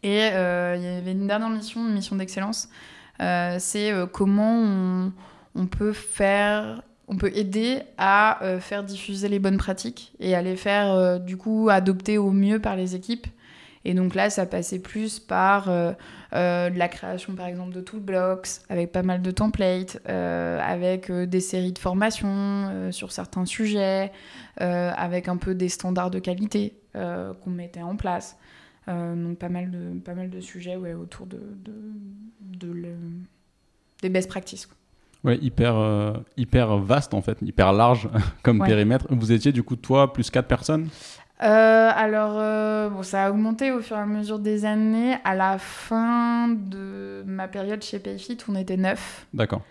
Et il y avait une dernière mission, une mission d'excellence. c'est comment on, on, peut faire on peut aider à faire diffuser les bonnes pratiques et à les faire du coup adopter au mieux par les équipes et donc là, ça passait plus par euh, euh, la création, par exemple, de toolblocks, avec pas mal de templates, euh, avec des séries de formations sur certains sujets, avec un peu des standards de qualité qu'on mettait en place. donc pas mal de, pas mal de sujets ouais, autour de, de, des best practices. Ouais, hyper, hyper vaste en fait, hyper large comme périmètre. Vous étiez du coup toi plus quatre personnes? Euh, alors, euh, bon, ça a augmenté au fur et à mesure des années. À la fin de ma période chez Payfit, on était neuf. D'accord.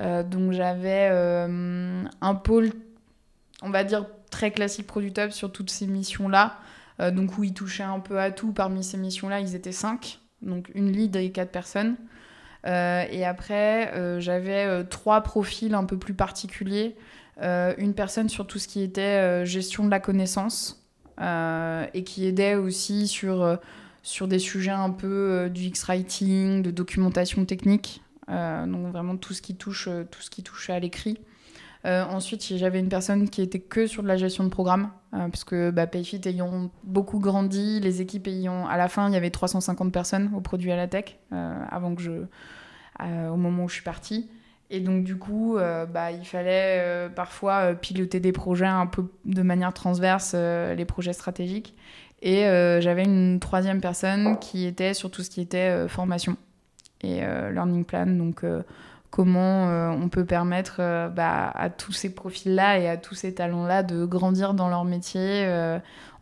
Euh, donc j'avais un pôle, on va dire, très classique Product sur toutes ces missions-là. donc où ils touchaient un peu à tout. Parmi ces missions-là, ils étaient cinq. Donc une lead et quatre personnes. et après, j'avais trois profils un peu plus particuliers. une personne sur tout ce qui était gestion de la connaissance. Euh, et qui aidait aussi sur, euh, sur des sujets un peu euh, du X-Writing, de documentation technique, donc vraiment tout ce qui touche, tout ce qui touche à l'écrit. ensuite, j'avais une personne qui était que sur de la gestion de programme, parce que bah, Payfit ayant beaucoup grandi, les équipes ayant, à la fin, il y avait 350 personnes au produit à la tech, avant que je, au moment où je suis partie. Et donc, du coup, euh, bah, il fallait euh, parfois euh, piloter des projets un peu de manière transverse, les projets stratégiques. Et j'avais une troisième personne qui était sur tout ce qui était formation et learning plan. Donc, comment on peut permettre bah, à tous ces profils-là et à tous ces talents-là de grandir dans leur métier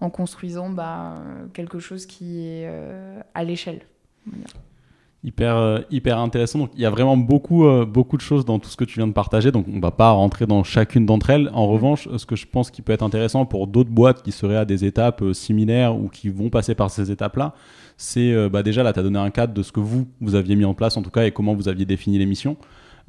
en construisant bah, quelque chose qui est à l'échelle hyper, euh, hyper intéressant. Donc, il y a vraiment beaucoup, euh, beaucoup de choses dans tout ce que tu viens de partager. Donc, on ne va pas rentrer dans chacune d'entre elles. En revanche, ce que je pense qui peut être intéressant pour d'autres boîtes qui seraient à des étapes euh, similaires ou qui vont passer par ces étapes-là, c'est bah, déjà là, tu as donné un cadre de ce que vous, vous aviez mis en place en tout cas et comment vous aviez défini les missions.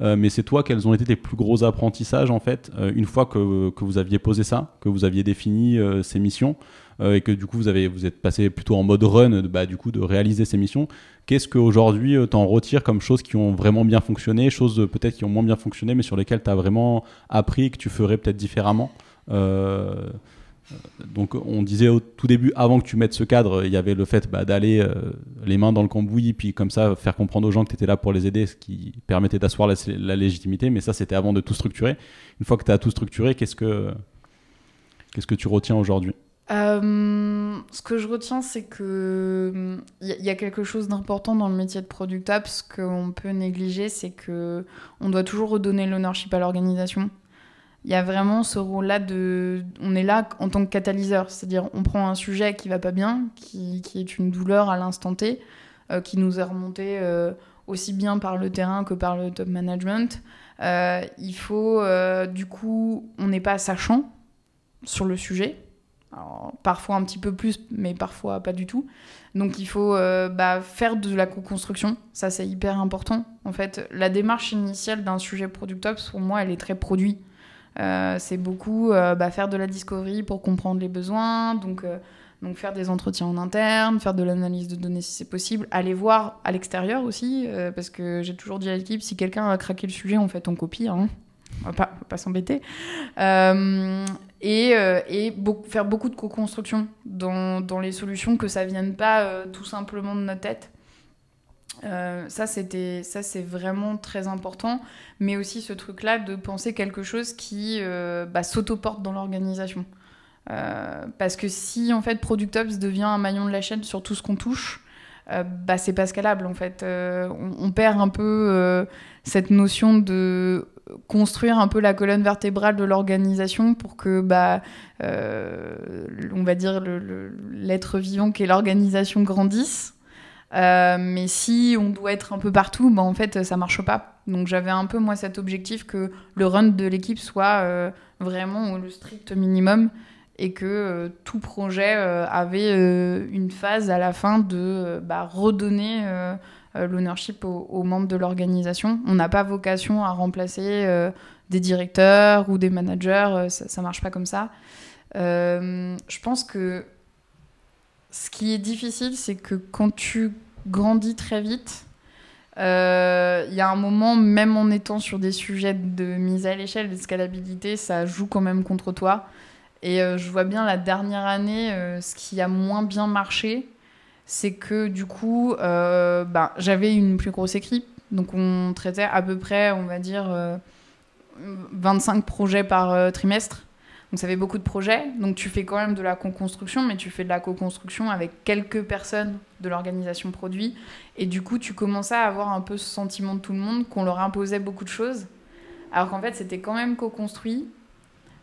Mais c'est toi, quels ont été tes plus gros apprentissages en fait, une fois que, que, vous aviez posé ça, que vous aviez défini ces missions et que du coup vous, avez, vous êtes passé plutôt en mode run, bah, du coup de réaliser ces missions. Qu'est-ce qu'aujourd'hui t'en retires comme choses qui ont vraiment bien fonctionné, choses peut-être qui ont moins bien fonctionné, mais sur lesquelles tu as vraiment appris que tu ferais peut-être différemment donc on disait au tout début, avant que tu mettes ce cadre, il y avait le fait bah, d'aller euh, les mains dans le cambouis, puis comme ça faire comprendre aux gens que tu étais là pour les aider, ce qui permettait d'asseoir la, légitimité, mais ça c'était avant de tout structurer. Une fois que tu as tout structuré, qu'est-ce que, qu'est-ce que tu retiens aujourd'hui? Euh, ce que je retiens, c'est que il y, a quelque chose d'important dans le métier de product ops qu'on peut négliger, c'est que on doit toujours redonner l'ownership à l'organisation il y a vraiment ce rôle-là de. On est là en tant que catalyseur, c'est-à-dire on prend un sujet qui va pas bien, qui, qui est une douleur à l'instant T, euh, qui nous est remonté euh, aussi bien par le terrain que par le top management. Euh, il faut, du coup, on n'est pas sachant sur le sujet. parfois un petit peu plus, mais parfois pas du tout. Donc il faut bah, faire de la co-construction, ça c'est hyper important. En fait, la démarche initiale d'un sujet Product Ops, pour moi, elle est très produit. Euh, c'est beaucoup euh, bah, faire de la discovery pour comprendre les besoins, donc, euh, donc faire des entretiens en interne, faire de l'analyse de données si c'est possible, aller voir à l'extérieur aussi, parce que j'ai toujours dit à l'équipe, si quelqu'un a craqué le sujet, en fait, on copie. Hein. On va pas, pas s'embêter. et, et faire beaucoup de co-construction dans, dans, les solutions, que ça vienne pas tout simplement de notre tête. Euh, ça, c'était, ça, c'est vraiment très important. Mais aussi ce truc-là de penser quelque chose qui euh, bah, s'autoporte dans l'organisation. Euh, parce que si, en fait, Product Ops devient un maillon de la chaîne sur tout ce qu'on touche, bah, c'est pas scalable, en fait. On, perd un peu cette notion de construire un peu la colonne vertébrale de l'organisation pour que, bah, on va dire, l'être vivant qu'est l'organisation grandisse. Euh, mais si on doit être un peu partout, bah, en fait, ça marche pas. Donc j'avais un peu, moi, cet objectif que le run de l'équipe soit euh, vraiment le strict minimum et que euh, tout projet avait une phase à la fin de bah, redonner l'ownership aux, membres de l'organisation. On n'a pas vocation à remplacer des directeurs ou des managers, ça, ça marche pas comme ça. je pense que ce qui est difficile, c'est que quand tu grandis très vite, il euh, y a un moment, même en étant sur des sujets de mise à l'échelle, de scalabilité, ça joue quand même contre toi. Et euh, je vois bien la dernière année, euh, ce qui a moins bien marché, c'est que du coup, ben, j'avais une plus grosse équipe. Donc on traitait à peu près, on va dire, 25 projets par trimestre. Donc ça fait beaucoup de projets. Donc tu fais quand même de la co-construction, mais tu fais de la co-construction avec quelques personnes de l'organisation produit. Et du coup, tu commençais à avoir un peu ce sentiment de tout le monde qu'on leur imposait beaucoup de choses. Alors qu'en fait, c'était quand même co-construit.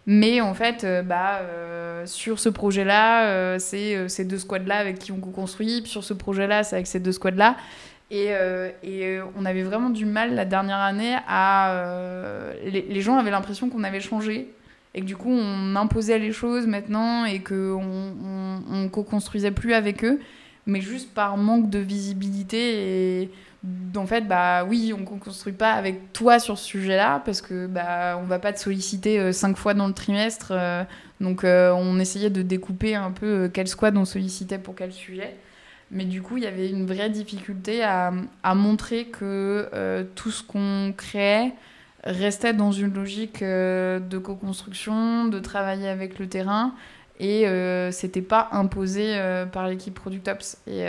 Mais en fait, euh, bah, euh, sur ce projet-là, euh, c'est ces deux squads-là avec qui on co-construit. Sur ce projet-là, c'est avec ces deux squads-là. Et, et on avait vraiment du mal la dernière année à... Les, les, gens avaient l'impression qu'on avait changé et que du coup on imposait les choses maintenant et qu'on on, on co-construisait plus avec eux, mais juste par manque de visibilité et en fait bah oui on ne construit pas avec toi sur ce sujet-là parce que bah on va pas te solliciter euh, cinq fois dans le trimestre euh, donc euh, on essayait de découper un peu quel squad on sollicitait pour quel sujet. Mais du coup il y avait une vraie difficulté à montrer que tout ce qu'on créait restait dans une logique euh, de co-construction, de travailler avec le terrain, et euh, c'était pas imposé euh, par l'équipe Product Ops. Et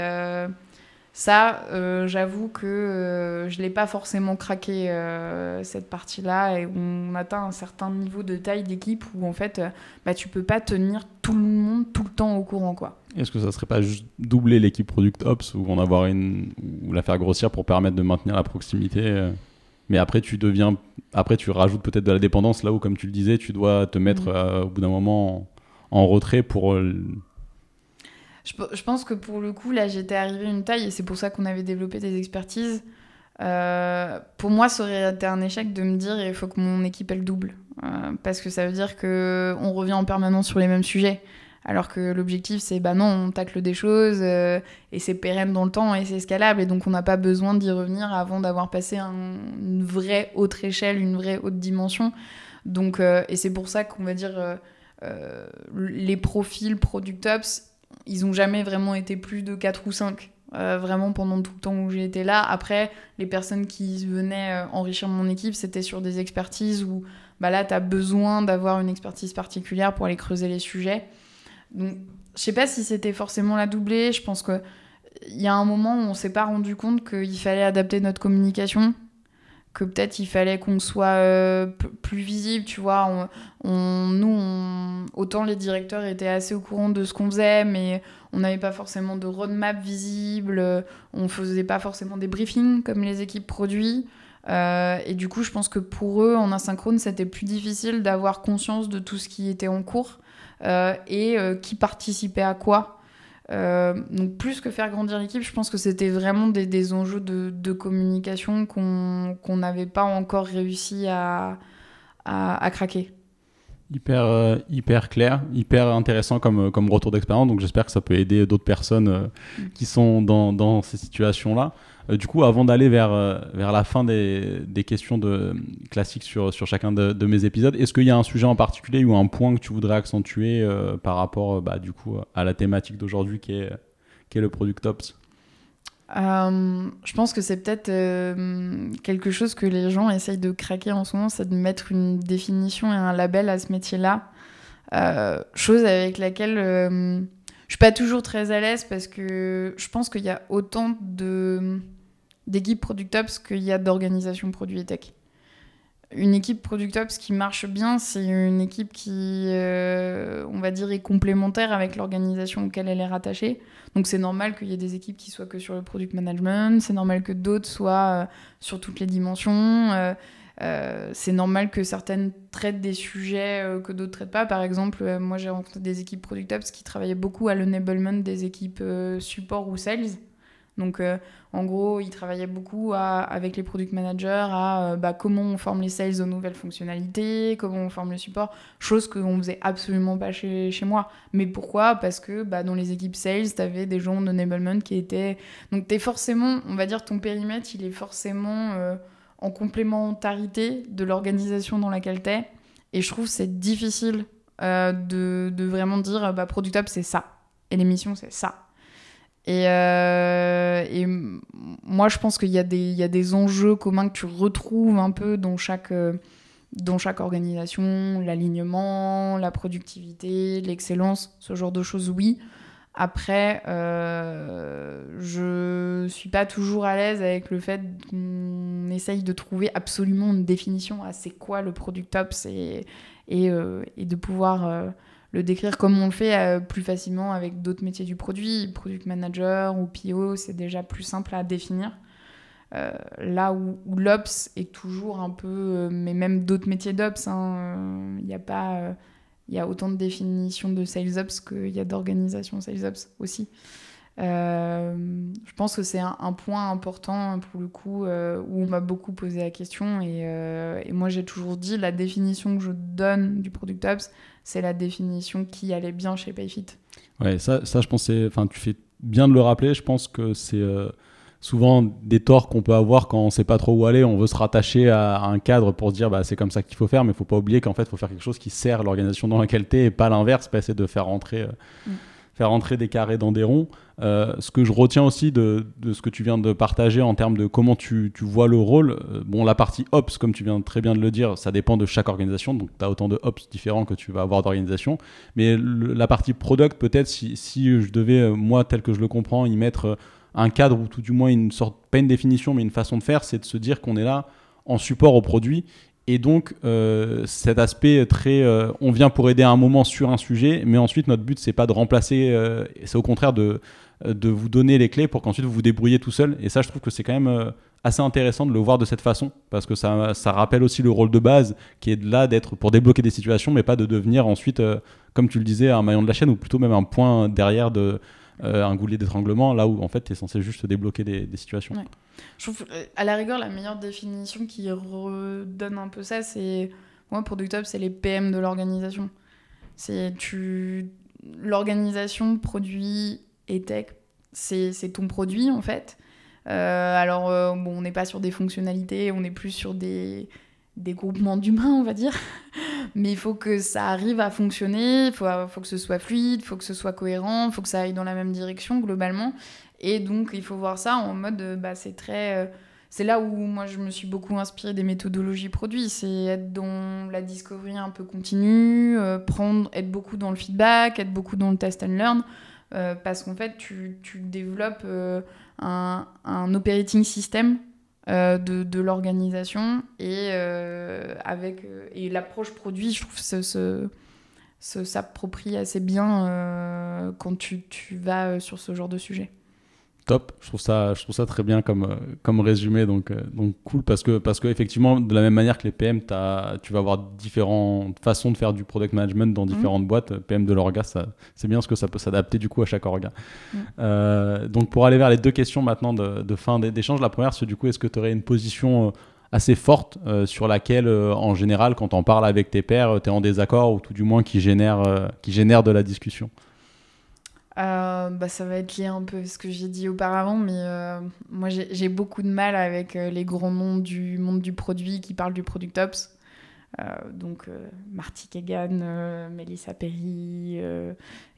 ça, j'avoue que je l'ai pas forcément craqué cette partie-là, et on atteint un certain niveau de taille d'équipe où en fait, bah, tu peux pas tenir tout le monde tout le temps au courant, quoi. Est-ce que ça serait pas juste doubler l'équipe Product Ops ou en avoir une ou la faire grossir pour permettre de maintenir la proximité mais après, tu deviens, après, tu rajoutes peut-être de la dépendance là où, comme tu le disais, tu dois te mettre mm. euh, au bout d'un moment en, retrait pour. Euh, je, pense que pour le coup, là, j'étais arrivé à une taille et c'est pour ça qu'on avait développé des expertises. Euh, pour moi, ça aurait été un échec de me dire il faut que mon équipe elle double. parce que ça veut dire qu'on revient en permanence sur les mêmes sujets. Alors que l'objectif, c'est bah non, on tacle des choses et c'est pérenne dans le temps et c'est scalable. Et donc, on n'a pas besoin d'y revenir avant d'avoir passé une vraie autre échelle, une vraie haute dimension. Donc, et c'est pour ça qu'on va dire les profils Product Ops, ils n'ont jamais vraiment été plus de 4 ou 5. Euh, vraiment pendant tout le temps où j'ai été là. Après, les personnes qui venaient euh, enrichir mon équipe, c'était sur des expertises où bah là, tu as besoin d'avoir une expertise particulière pour aller creuser les sujets. Donc, je sais pas si c'était forcément la doublée. Je pense qu'il y a un moment où on s'est pas rendu compte qu'il fallait adapter notre communication que peut-être il fallait qu'on soit euh, plus visible, tu vois. On, nous, autant les directeurs étaient assez au courant de ce qu'on faisait, mais on n'avait pas forcément de roadmap visible, on faisait pas forcément des briefings comme les équipes produits. Euh, et du coup, je pense que pour eux, en asynchrone, c'était plus difficile d'avoir conscience de tout ce qui était en cours euh, et qui participait à quoi? Euh, donc plus que faire grandir l'équipe, je pense que c'était vraiment des, des, enjeux de, de communication qu'on n'avait pas encore réussi à, à, à craquer. Hyper, euh, hyper clair, hyper intéressant comme, comme retour d'expérience. Donc j'espère que ça peut aider d'autres personnes euh, mm. qui sont dans, dans ces situations-là. Euh, du coup, avant d'aller vers, euh, vers la fin des, des questions classiques sur, sur chacun de, mes épisodes, est-ce qu'il y a un sujet en particulier ou un point que tu voudrais accentuer euh, par rapport bah, du coup, à la thématique d'aujourd'hui qui est, qui est le Product Ops? Je pense que c'est peut-être quelque chose que les gens essayent de craquer en ce moment, c'est de mettre une définition et un label à ce métier-là. chose avec laquelle je suis pas toujours très à l'aise parce que je pense qu'il y a autant de d'équipe Product Ops qu'il y a d'organisation produit et tech. Une équipe Product Ops qui marche bien, c'est une équipe qui, euh, on va dire, est complémentaire avec l'organisation auquel elle est rattachée. Donc c'est normal qu'il y ait des équipes qui soient que sur le product management, c'est normal que d'autres soient euh, sur toutes les dimensions. Euh, c'est normal que certaines traitent des sujets que d'autres traitent pas. Par exemple, moi j'ai rencontré des équipes Product Ops qui travaillaient beaucoup à l'enablement des équipes support ou sales. Donc, euh, en gros, ils travaillaient beaucoup avec les product managers à euh, bah, comment on forme les sales aux nouvelles fonctionnalités, comment on forme le support, chose qu'on faisait absolument pas chez, chez moi. Mais pourquoi? Parce que bah, dans les équipes sales, tu avais des gens d'enablement qui étaient. Donc, tu es forcément, on va dire, ton périmètre, il est forcément euh, en complémentarité de l'organisation dans laquelle tu es. Et je trouve c'est difficile de, vraiment dire bah, Product c'est ça. Et l'émission, c'est ça et, euh, moi, je pense qu'il y, a des, enjeux communs que tu retrouves un peu dans chaque, euh, dans chaque organisation, l'alignement, la productivité, l'excellence, ce genre de choses, oui. Après, euh, je suis pas toujours à l'aise avec le fait qu'on essaye de trouver absolument une définition à c'est quoi le product ops et, euh, et de pouvoir le décrire comme on le fait euh, plus facilement avec d'autres métiers du produit, product manager ou PO, c'est déjà plus simple à définir. Euh, là où, l'ops est toujours un peu, euh, mais même d'autres métiers d'ops, hein, il n'y a pas, il y a autant de définitions de sales ops qu'il y a d'organisation sales ops aussi. je pense que c'est un, point important pour le coup où on m'a beaucoup posé la question et, et moi j'ai toujours dit la définition que je donne du product ops c'est la définition qui allait bien chez Payfit. Ouais, ça, ça je pensais, enfin, tu fais bien de le rappeler. Je pense que c'est euh, souvent des torts qu'on peut avoir quand on sait pas trop où aller. On veut se rattacher à, un cadre pour se dire, bah, c'est comme ça qu'il faut faire, mais il faut pas oublier qu'en fait, il faut faire quelque chose qui sert l'organisation dans laquelle tu es et pas l'inverse, pas essayer de faire rentrer. Euh, mm faire entrer des carrés dans des ronds. Euh, ce que je retiens aussi de, de, ce que tu viens de partager en termes de comment tu, tu vois le rôle, euh, bon, la partie Ops, comme tu viens très bien de le dire, ça dépend de chaque organisation, donc tu as autant de Ops différents que tu vas avoir d'organisation. Mais la partie Product, peut-être, si, si, je devais, euh, moi, tel que je le comprends, y mettre un cadre ou tout du moins une sorte, pas une définition, mais une façon de faire, c'est de se dire qu'on est là en support au produit et donc, euh, cet aspect très, euh, on vient pour aider un moment sur un sujet, mais ensuite notre but c'est pas de remplacer, euh, c'est au contraire de de vous donner les clés pour qu'ensuite vous vous débrouillez tout seul. Et ça, je trouve que c'est quand même assez intéressant de le voir de cette façon, parce que ça, ça rappelle aussi le rôle de base qui est là d'être pour débloquer des situations, mais pas de devenir ensuite, comme tu le disais, un maillon de la chaîne ou plutôt même un point derrière de un goulet d'étranglement, là où en fait tu es censé juste débloquer des, situations. Je trouve, euh, à la rigueur, la meilleure définition qui redonne un peu ça, c'est moi, Product Up, c'est les PM de l'organisation. C'est tu l'organisation produit et tech, c'est ton produit en fait. alors, bon, on n'est pas sur des fonctionnalités, on est plus sur des, des groupements d'humains, on va dire. Mais il faut que ça arrive à fonctionner, il faut, faut, que ce soit fluide, il faut que ce soit cohérent, il faut que ça aille dans la même direction globalement. Et donc, il faut voir ça en mode, euh, bah, c'est très. Euh, c'est là où moi je me suis beaucoup inspirée des méthodologies produits. C'est être dans la discovery un peu continue, euh, prendre, être beaucoup dans le feedback, être beaucoup dans le test and learn. parce qu'en fait, tu, tu développes un, un operating system de, de l'organisation et avec et l'approche produit je trouve ce, ce, s'approprie assez bien quand tu, tu vas sur ce genre de sujet top. Je trouve ça, je trouve ça très bien comme, euh, comme résumé. Donc, euh, donc cool parce que, parce que effectivement, de la même manière que les PM, as, tu vas avoir différentes façons de faire du product management dans mhm. différentes boîtes. PM de l'orga, c'est bien parce que ça peut s'adapter du coup à chaque orga. Mhm. Euh, donc pour aller vers les deux questions maintenant de, de fin d'échange, la première, c'est du coup, est-ce que tu aurais une position assez forte sur laquelle, en général, quand on parle avec tes pairs, tu es en désaccord ou tout du moins qui génère, qui génère de la discussion? Euh, bah, ça va être lié un peu à ce que j'ai dit auparavant, mais euh, moi j'ai beaucoup de mal avec euh, les grands noms du monde du produit qui parlent du Product Ops. donc Marty Kagan, Melissa Perry,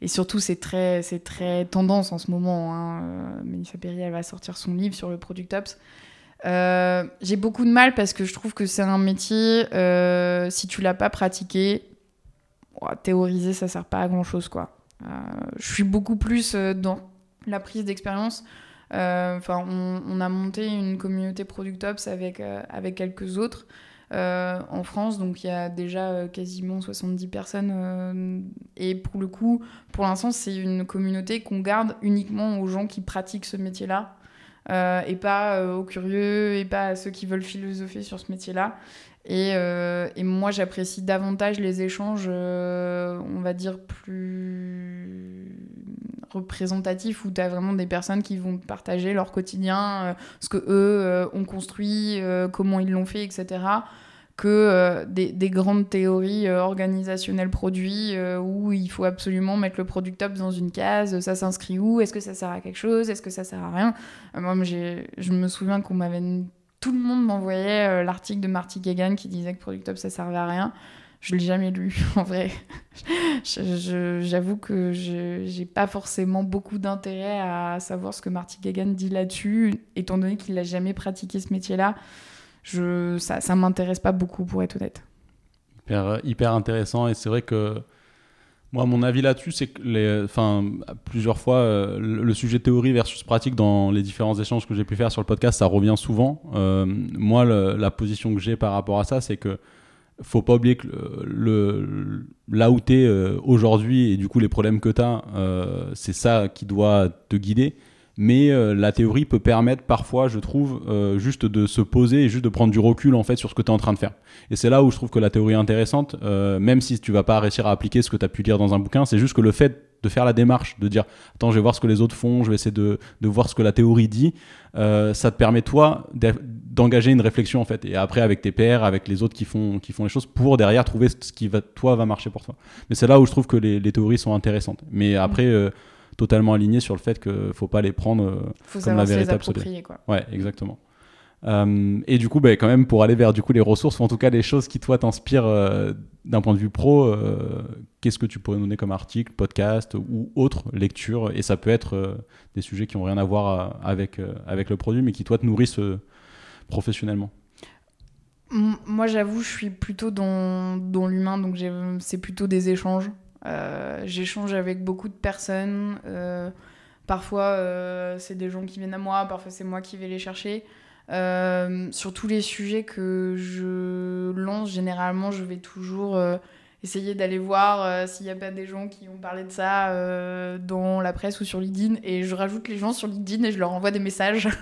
et surtout c'est très, très tendance en ce moment. Hein. Melissa Perry, elle va sortir son livre sur le Product Ops. j'ai beaucoup de mal parce que je trouve que c'est un métier, si tu l'as pas pratiqué, théoriser ça sert pas à grand chose quoi. Euh, je suis beaucoup plus euh, dans la prise d'expérience. Euh, enfin, on, a monté une communauté Product Ops avec, avec quelques autres. en France. Donc il y a déjà quasiment 70 personnes. et pour le coup, pour l'instant, c'est une communauté qu'on garde uniquement aux gens qui pratiquent ce métier-là. et pas aux curieux, et pas à ceux qui veulent philosopher sur ce métier-là. Et, euh, et moi, j'apprécie davantage les échanges, euh, on va dire, plus représentatifs, où tu as vraiment des personnes qui vont partager leur quotidien, euh, ce que eux ont construit, comment ils l'ont fait, etc. Que des, des, grandes théories organisationnelles produits où il faut absolument mettre le product up dans une case, ça s'inscrit où, est-ce que ça sert à quelque chose, est-ce que ça sert à rien. moi, je me souviens qu'on m'avait tout le monde m'envoyait euh, l'article de Marty Gagan qui disait que Product Up ça servait à rien. Je l'ai jamais lu en vrai. J'avoue que je j'ai pas forcément beaucoup d'intérêt à savoir ce que Marty Gagan dit là-dessus, étant donné qu'il n'a jamais pratiqué ce métier-là. Ça, ça m'intéresse pas beaucoup pour être honnête. Hyper, hyper intéressant et c'est vrai que moi, mon avis là-dessus, c'est que enfin, plusieurs fois, euh, le sujet théorie versus pratique dans les différents échanges que j'ai pu faire sur le podcast, ça revient souvent. Euh, moi, la position que j'ai par rapport à ça, c'est que faut pas oublier que là où tu es euh, aujourd'hui et du coup les problèmes que tu as, c'est ça qui doit te guider mais euh, la théorie peut permettre parfois, je trouve, euh, juste de se poser et juste de prendre du recul en fait sur ce que tu es en train de faire. Et c'est là où je trouve que la théorie est intéressante, euh, même si tu vas pas réussir à appliquer ce que tu as pu lire dans un bouquin, c'est juste que le fait de faire la démarche, de dire attends, je vais voir ce que les autres font, je vais essayer de, de voir ce que la théorie dit, ça te permet toi d'engager une réflexion en fait, et après avec tes pairs, avec les autres qui font, qui font les choses, pour derrière trouver ce qui va, toi va marcher pour toi. Mais c'est là où je trouve que les, les théories sont intéressantes. Mais après totalement aligné sur le fait qu'il ne faut pas les prendre euh, comme la vérité absolue. Quoi. Ouais, exactement. Euh, et du coup, bah, quand même, pour aller vers du coup les ressources, ou en tout cas les choses qui toi t'inspirent euh, d'un point de vue pro, qu'est-ce que tu pourrais donner comme article, podcast ou autre lecture? Et ça peut être des sujets qui n'ont rien à voir avec, avec le produit, mais qui toi te nourrissent professionnellement. Moi, j'avoue, je suis plutôt dans, dans l'humain, donc c'est plutôt des échanges. Euh, j'échange avec beaucoup de personnes. Euh, parfois, euh, c'est des gens qui viennent à moi, parfois, c'est moi qui vais les chercher. sur tous les sujets que je lance, généralement, je vais toujours essayer d'aller voir s'il n'y a pas des gens qui ont parlé de ça dans la presse ou sur LinkedIn. Et je rajoute les gens sur LinkedIn et je leur envoie des messages.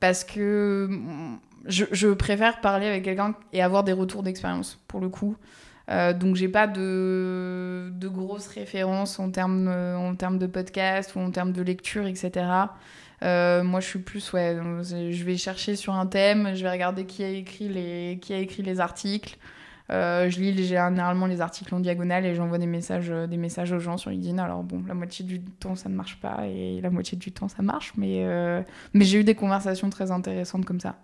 parce que mm, je, je, préfère parler avec quelqu'un et avoir des retours d'expérience, pour le coup. Euh, donc j'ai pas de, de, grosses références en termes, euh, en termes de podcast ou en termes de lecture, etc. Euh, moi je suis plus, ouais, je vais chercher sur un thème, je vais regarder qui a écrit les, qui a écrit les articles. je lis généralement les articles en diagonale et j'envoie des messages, des messages aux gens sur LinkedIn. Alors bon, la moitié du temps ça ne marche pas et la moitié du temps ça marche, mais, mais j'ai eu des conversations très intéressantes comme ça.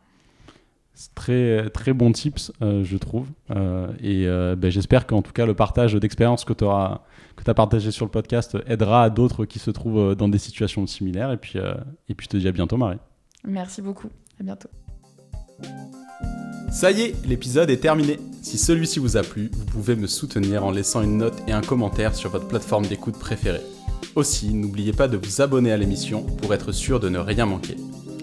Très, très bon tips, euh, je trouve. Euh, et euh, ben, j'espère qu'en tout cas, le partage d'expérience que tu as partagé sur le podcast aidera d'autres qui se trouvent dans des situations similaires. Et puis, et puis je te dis à bientôt, Marie. Merci beaucoup. À bientôt. Ça y est, l'épisode est terminé. Si celui-ci vous a plu, vous pouvez me soutenir en laissant une note et un commentaire sur votre plateforme d'écoute préférée. Aussi, n'oubliez pas de vous abonner à l'émission pour être sûr de ne rien manquer.